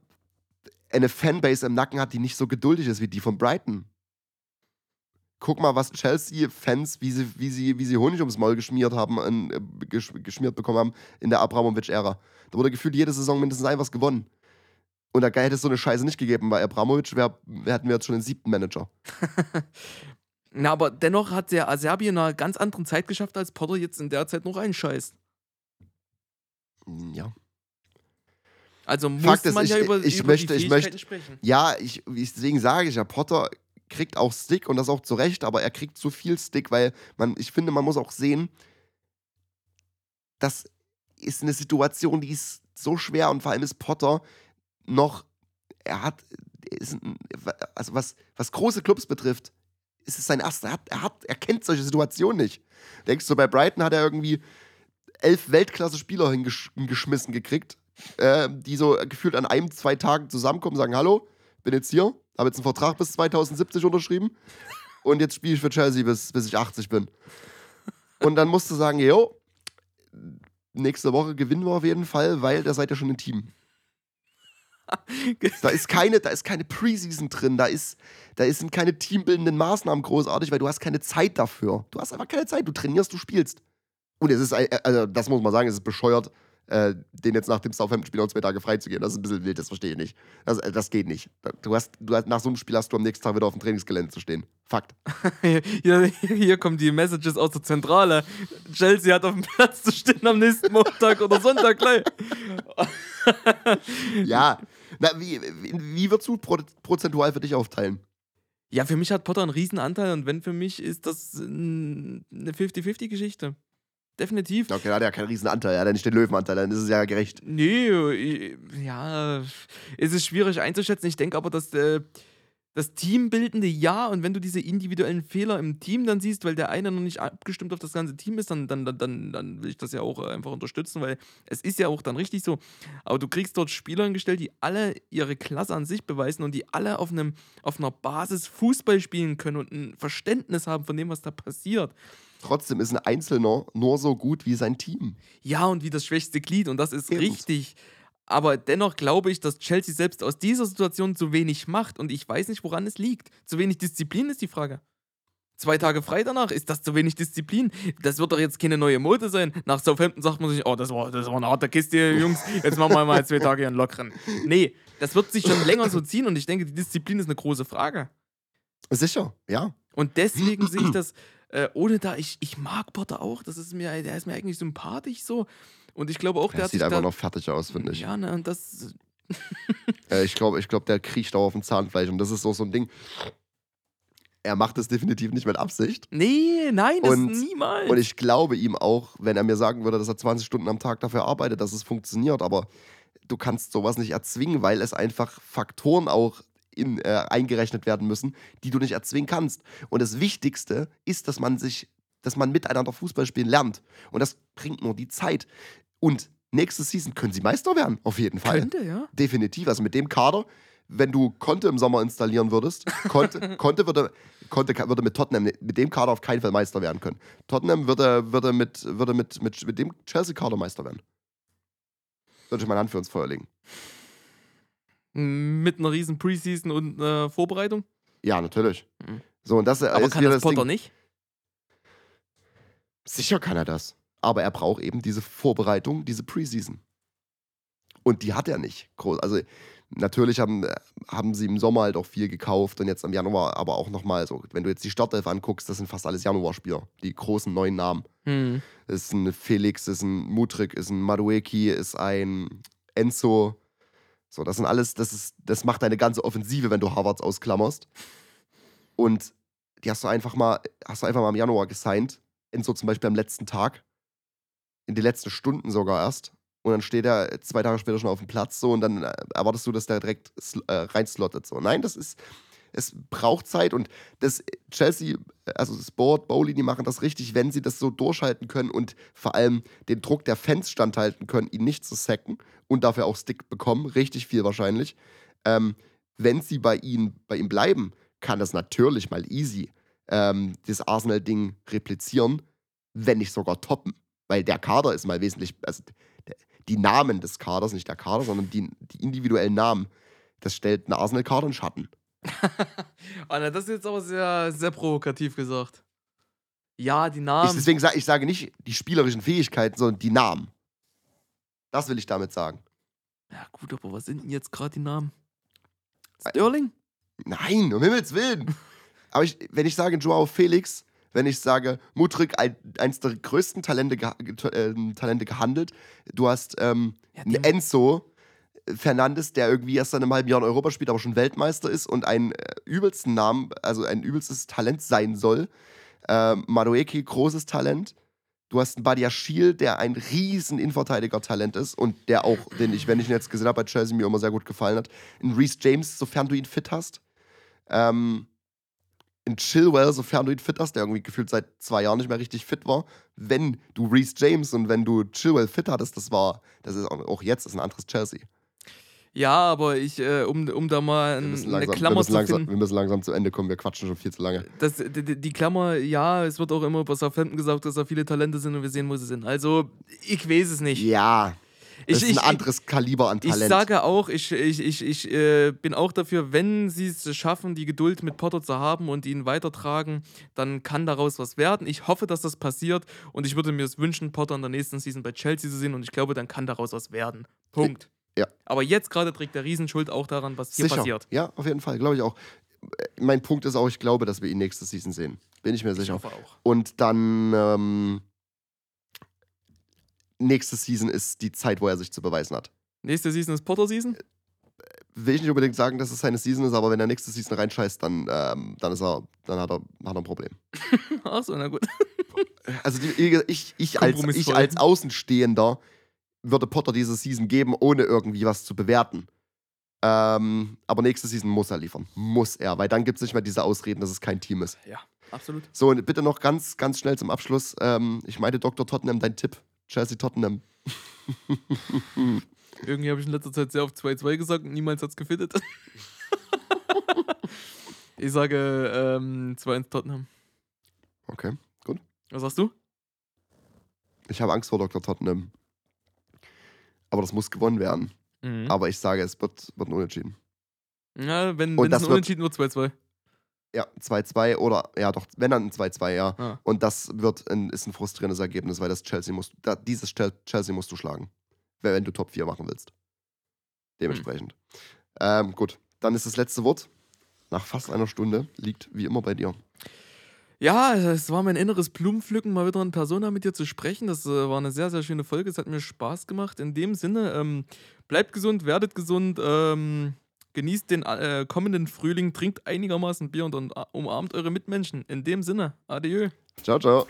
eine Fanbase im Nacken hat, die nicht so geduldig ist wie die von Brighton. Guck mal, was Chelsea-Fans, wie sie, wie, sie, wie sie Honig ums Maul geschmiert haben, in, äh, gesch, geschmiert bekommen haben in der Abramovic-Ära. Da wurde gefühlt jede Saison mindestens ein was gewonnen. Und da hätte es so eine Scheiße nicht gegeben, weil Abramovic wär, hätten wir jetzt schon den siebten Manager. Na, aber dennoch hat der Aserbi in einer ganz anderen Zeit geschafft, als Potter jetzt in der Zeit noch reinscheißt. Ja. Also muss Fakt ist, man ich- ja über, ich über möchte- die ich möchte- sprechen. Ja, ich- deswegen sage ich ja, Potter kriegt auch Stick und das auch zu Recht, aber er kriegt zu viel Stick, weil man, ich finde, man muss auch sehen, das ist eine Situation, die ist so schwer und vor allem ist Potter noch, er hat, ist also was, was große Clubs betrifft, ist es sein erster, er, hat, er, hat, er kennt solche Situationen nicht. Denkst du, bei Brighton hat er irgendwie elf Weltklasse-Spieler hingesch hingeschmissen gekriegt, äh, die so gefühlt an einem, zwei Tagen zusammenkommen, sagen, hallo, bin jetzt hier, habe jetzt einen Vertrag bis 2070 unterschrieben und jetzt spiele ich für Chelsea, bis, bis ich 80 bin. Und dann musst du sagen, jo, nächste Woche gewinnen wir auf jeden Fall, weil da seid ihr schon ein Team. Da ist keine, da ist keine Preseason drin, da, ist, da sind keine teambildenden Maßnahmen großartig, weil du hast keine Zeit dafür. Du hast einfach keine Zeit, du trainierst, du spielst. Und es ist, äh, also das muss man sagen, es ist bescheuert, äh, den jetzt nach dem Southampton-Spiel noch zwei Tage freizugeben. Das ist ein bisschen wild, das verstehe ich nicht. Das, äh, das geht nicht. Du hast, du hast, nach so einem Spiel hast du am nächsten Tag wieder auf dem Trainingsgelände zu stehen. Fakt. Hier, hier kommen die Messages aus der Zentrale. Chelsea hat auf dem Platz zu stehen am nächsten Montag oder Sonntag gleich. Ja. Na, wie, wie, würdest du pro, prozentual für dich aufteilen? Ja, für mich hat Potter einen riesen Anteil und wenn für mich ist das äh, eine 50-50-Geschichte. Definitiv. Okay, da hat er ja keinen riesen Anteil, er hat ja nicht den Löwenanteil, dann ist es ja gerecht. Nee, ja, es ist schwierig einzuschätzen. Ich denke aber, dass äh, das Teambildende ja und wenn du diese individuellen Fehler im Team dann siehst, weil der eine noch nicht abgestimmt auf das ganze Team ist, dann, dann, dann, dann, will ich das ja auch äh, einfach unterstützen, weil es ist ja auch dann richtig so. Aber du kriegst dort Spieler hingestellt, die alle ihre Klasse an sich beweisen und die alle auf, einem, auf einer Basis Fußball spielen können und ein Verständnis haben von dem, was da passiert. Trotzdem ist ein Einzelner nur so gut wie sein Team. Ja, und wie das schwächste Glied, und das ist Eben. richtig. Aber dennoch glaube ich, dass Chelsea selbst aus dieser Situation zu wenig macht und ich weiß nicht, woran es liegt. Zu wenig Disziplin ist die Frage. Zwei Tage frei danach, ist das zu wenig Disziplin? Das wird doch jetzt keine neue Mode sein. Nach Southampton sagt man sich, oh, das war, das war eine harte Kiste, Jungs, jetzt machen wir mal zwei Tage hier einen lockeren. Nee, das wird sich schon länger so ziehen und ich denke, die Disziplin ist eine große Frage. Sicher, ja. Und deswegen sehe ich das, äh, ohne da, ich, ich mag Potter auch, das ist mir, der ist mir eigentlich sympathisch so. Und ich glaube auch, der Der sieht einfach noch fertig aus, finde ich. Ja, ne, und das, Äh, ich glaube, ich glaub, der kriecht auch auf dem Zahnfleisch. Und das ist so, so ein Ding. Er macht es definitiv nicht mit Absicht. nee, nein, das Und- niemals. Und ich glaube ihm auch, wenn er mir sagen würde, dass er 20 Stunden am Tag dafür arbeitet, dass es funktioniert. Aber du kannst sowas nicht erzwingen, weil es einfach Faktoren auch in, äh, eingerechnet werden müssen, die du nicht erzwingen kannst. Und das Wichtigste ist, dass man sich, dass man miteinander Fußball spielen lernt. Und das bringt nur die Zeit. Und nächste Season können sie Meister werden, auf jeden Fall. Könnte, ja. Definitiv. Also mit dem Kader, wenn du Conte im Sommer installieren würdest, Conte, Conte würde, Conte würde mit Tottenham mit dem Kader auf keinen Fall Meister werden können. Tottenham würde, würde, mit, würde mit, mit, mit dem Chelsea-Kader Meister werden. Sollte ich meine Hand für uns Feuer legen. Mit einer riesen Preseason und einer Vorbereitung. Ja, natürlich. Mhm. So, und das Aber ist kann das Potter Ding. nicht? Sicher kann er das. Aber er braucht eben diese Vorbereitung, diese Preseason. Und die hat er nicht. Also natürlich haben, äh, haben sie im Sommer halt auch viel gekauft und jetzt im Januar aber auch nochmal so. Wenn du jetzt die Startelf anguckst, das sind fast alles Januarspieler. Die großen neuen Namen. Hm. Das ist ein Felix, ist ein Mutrik, ist ein Madueki, ist ein Enzo. So, das sind alles, das ist, das macht deine ganze Offensive, wenn du Harvards ausklammerst. Und die hast du einfach mal, hast du einfach mal im Januar gesigned. Enzo zum Beispiel am letzten Tag. In den letzten Stunden sogar erst. Und dann steht er zwei Tage später schon auf dem Platz so und dann äh, erwartest du, dass der direkt äh, reinslottet. So. Nein, das ist, es braucht Zeit und das Chelsea, also das Board, Bowley, die machen das richtig, wenn sie das so durchhalten können und vor allem den Druck der Fans standhalten können, ihn nicht zu sacken und dafür auch Stick bekommen, richtig viel wahrscheinlich. Ähm, wenn sie bei ihm, bei ihm bleiben, kann das natürlich mal easy ähm, das Arsenal-Ding replizieren, wenn nicht sogar toppen. Weil der Kader ist mal wesentlich, also die Namen des Kaders, nicht der Kader, sondern die, die individuellen Namen, das stellt einen Arsenal-Kader in Schatten. Anna, das ist jetzt aber sehr, sehr provokativ gesagt. Ja, die Ich, Namen. deswegen sage ich sage nicht die spielerischen Fähigkeiten, sondern die Namen. Das will ich damit sagen. ja, gut, aber was sind denn jetzt gerade die Namen? Sterling? Nein, um Himmels Willen. Aber ich, wenn ich sage Joao Felix, wenn ich sage Mutrik, ein, eins der größten Talente, geha äh, Talente gehandelt, du hast ähm, Ja, Enzo Fernandes, der irgendwie erst seit einem halben Jahr in Europa spielt, aber schon Weltmeister ist und einen äh, übelsten Namen, also ein übelstes Talent sein soll. Ähm, Madueke, großes Talent. Du hast einen Badia Schiel, der ein riesen Innenverteidiger-Talent ist und der auch, den ich, wenn ich ihn jetzt gesehen habe bei Chelsea, mir immer sehr gut gefallen hat. Ein Reese James, sofern du ihn fit hast. Ähm, ein Chilwell, sofern du ihn fit hast, der irgendwie gefühlt seit zwei Jahren nicht mehr richtig fit war. Wenn du Reese James und wenn du Chilwell fit hattest, das war, das ist auch, jetzt ist ein anderes Chelsea. Ja, aber ich, äh, um, um da mal ein, eine langsam, wir, Klammer zu langsam, finden. wir müssen langsam zu Ende kommen, wir quatschen schon viel zu lange. Das, die, die- die Klammer, ja, es wird auch immer über Southampton gesagt, dass da viele Talente sind und wir sehen, wo sie sind. Also, ich weiß es nicht. Ja, das ich, ist ich, ein anderes Kaliber an ich Talent. sage auch, ich, ich, ich, ich äh, bin auch dafür, wenn sie es schaffen, die Geduld mit Potter zu haben und ihn weitertragen, dann kann daraus was werden. Ich hoffe, dass das passiert und ich würde mir es wünschen, Potter in der nächsten Season bei Chelsea zu sehen und ich glaube, dann kann daraus was werden. Punkt. Ja. Aber jetzt gerade trägt er Riesenschuld auch daran, was hier Sicher. passiert. Ja, auf jeden Fall, glaube ich auch. Äh, Mein Punkt ist auch, ich glaube, dass wir ihn nächste Season sehen. Bin ich mir Ich sicher. hoffe auch. Und dann ähm, nächste Season ist die Zeit, wo er sich zu beweisen hat. Nächste Season ist Potter-Season? Will ich nicht unbedingt sagen, dass es seine Season ist, aber wenn er nächste Season reinscheißt, dann, ähm, dann, ist er, dann hat, er, hat er ein Problem. Achso, na gut. Also die, ich, ich, als, ich als Außenstehender würde Potter diese Season geben, ohne irgendwie was zu bewerten. Ähm, aber nächste Season muss er liefern. Muss er, weil dann gibt es nicht mehr diese Ausreden, dass es kein Team ist. Ja, absolut. So, und bitte noch ganz, ganz schnell zum Abschluss. Ähm, ich meinte Dr. Tottenham, dein Tipp. Chelsea Tottenham. Irgendwie habe ich in letzter Zeit sehr oft 2-2 gesagt und niemals hat es gefittet. ich sage ähm, 2-1 Tottenham. Okay, gut. Was sagst du? Ich habe Angst vor Dr. Tottenham. Aber das muss gewonnen werden. Mhm. Aber ich sage, es wird, wird ein Unentschieden. Ja, wenn, wenn das es ein wird- Unentschieden wird, 2-2. Ja, 2-2 oder, ja doch, wenn dann ein 2-2, ja. Ah. Und das wird ein, ist ein frustrierendes Ergebnis, weil das Chelsea musst, da, dieses Chel- Chelsea musst du schlagen, wenn du Top 4 machen willst. Dementsprechend. Ähm, gut, dann ist das letzte Wort. Nach fast einer Stunde liegt wie immer bei dir. Ja, es war mein inneres Blumenpflücken, mal wieder in Persona mit dir zu sprechen. Das äh, war eine sehr, sehr schöne Folge. Es hat mir Spaß gemacht. In dem Sinne, ähm, bleibt gesund, werdet gesund, ähm, genießt den äh, kommenden Frühling, trinkt einigermaßen Bier und, und umarmt eure Mitmenschen. In dem Sinne, adieu. Ciao, ciao.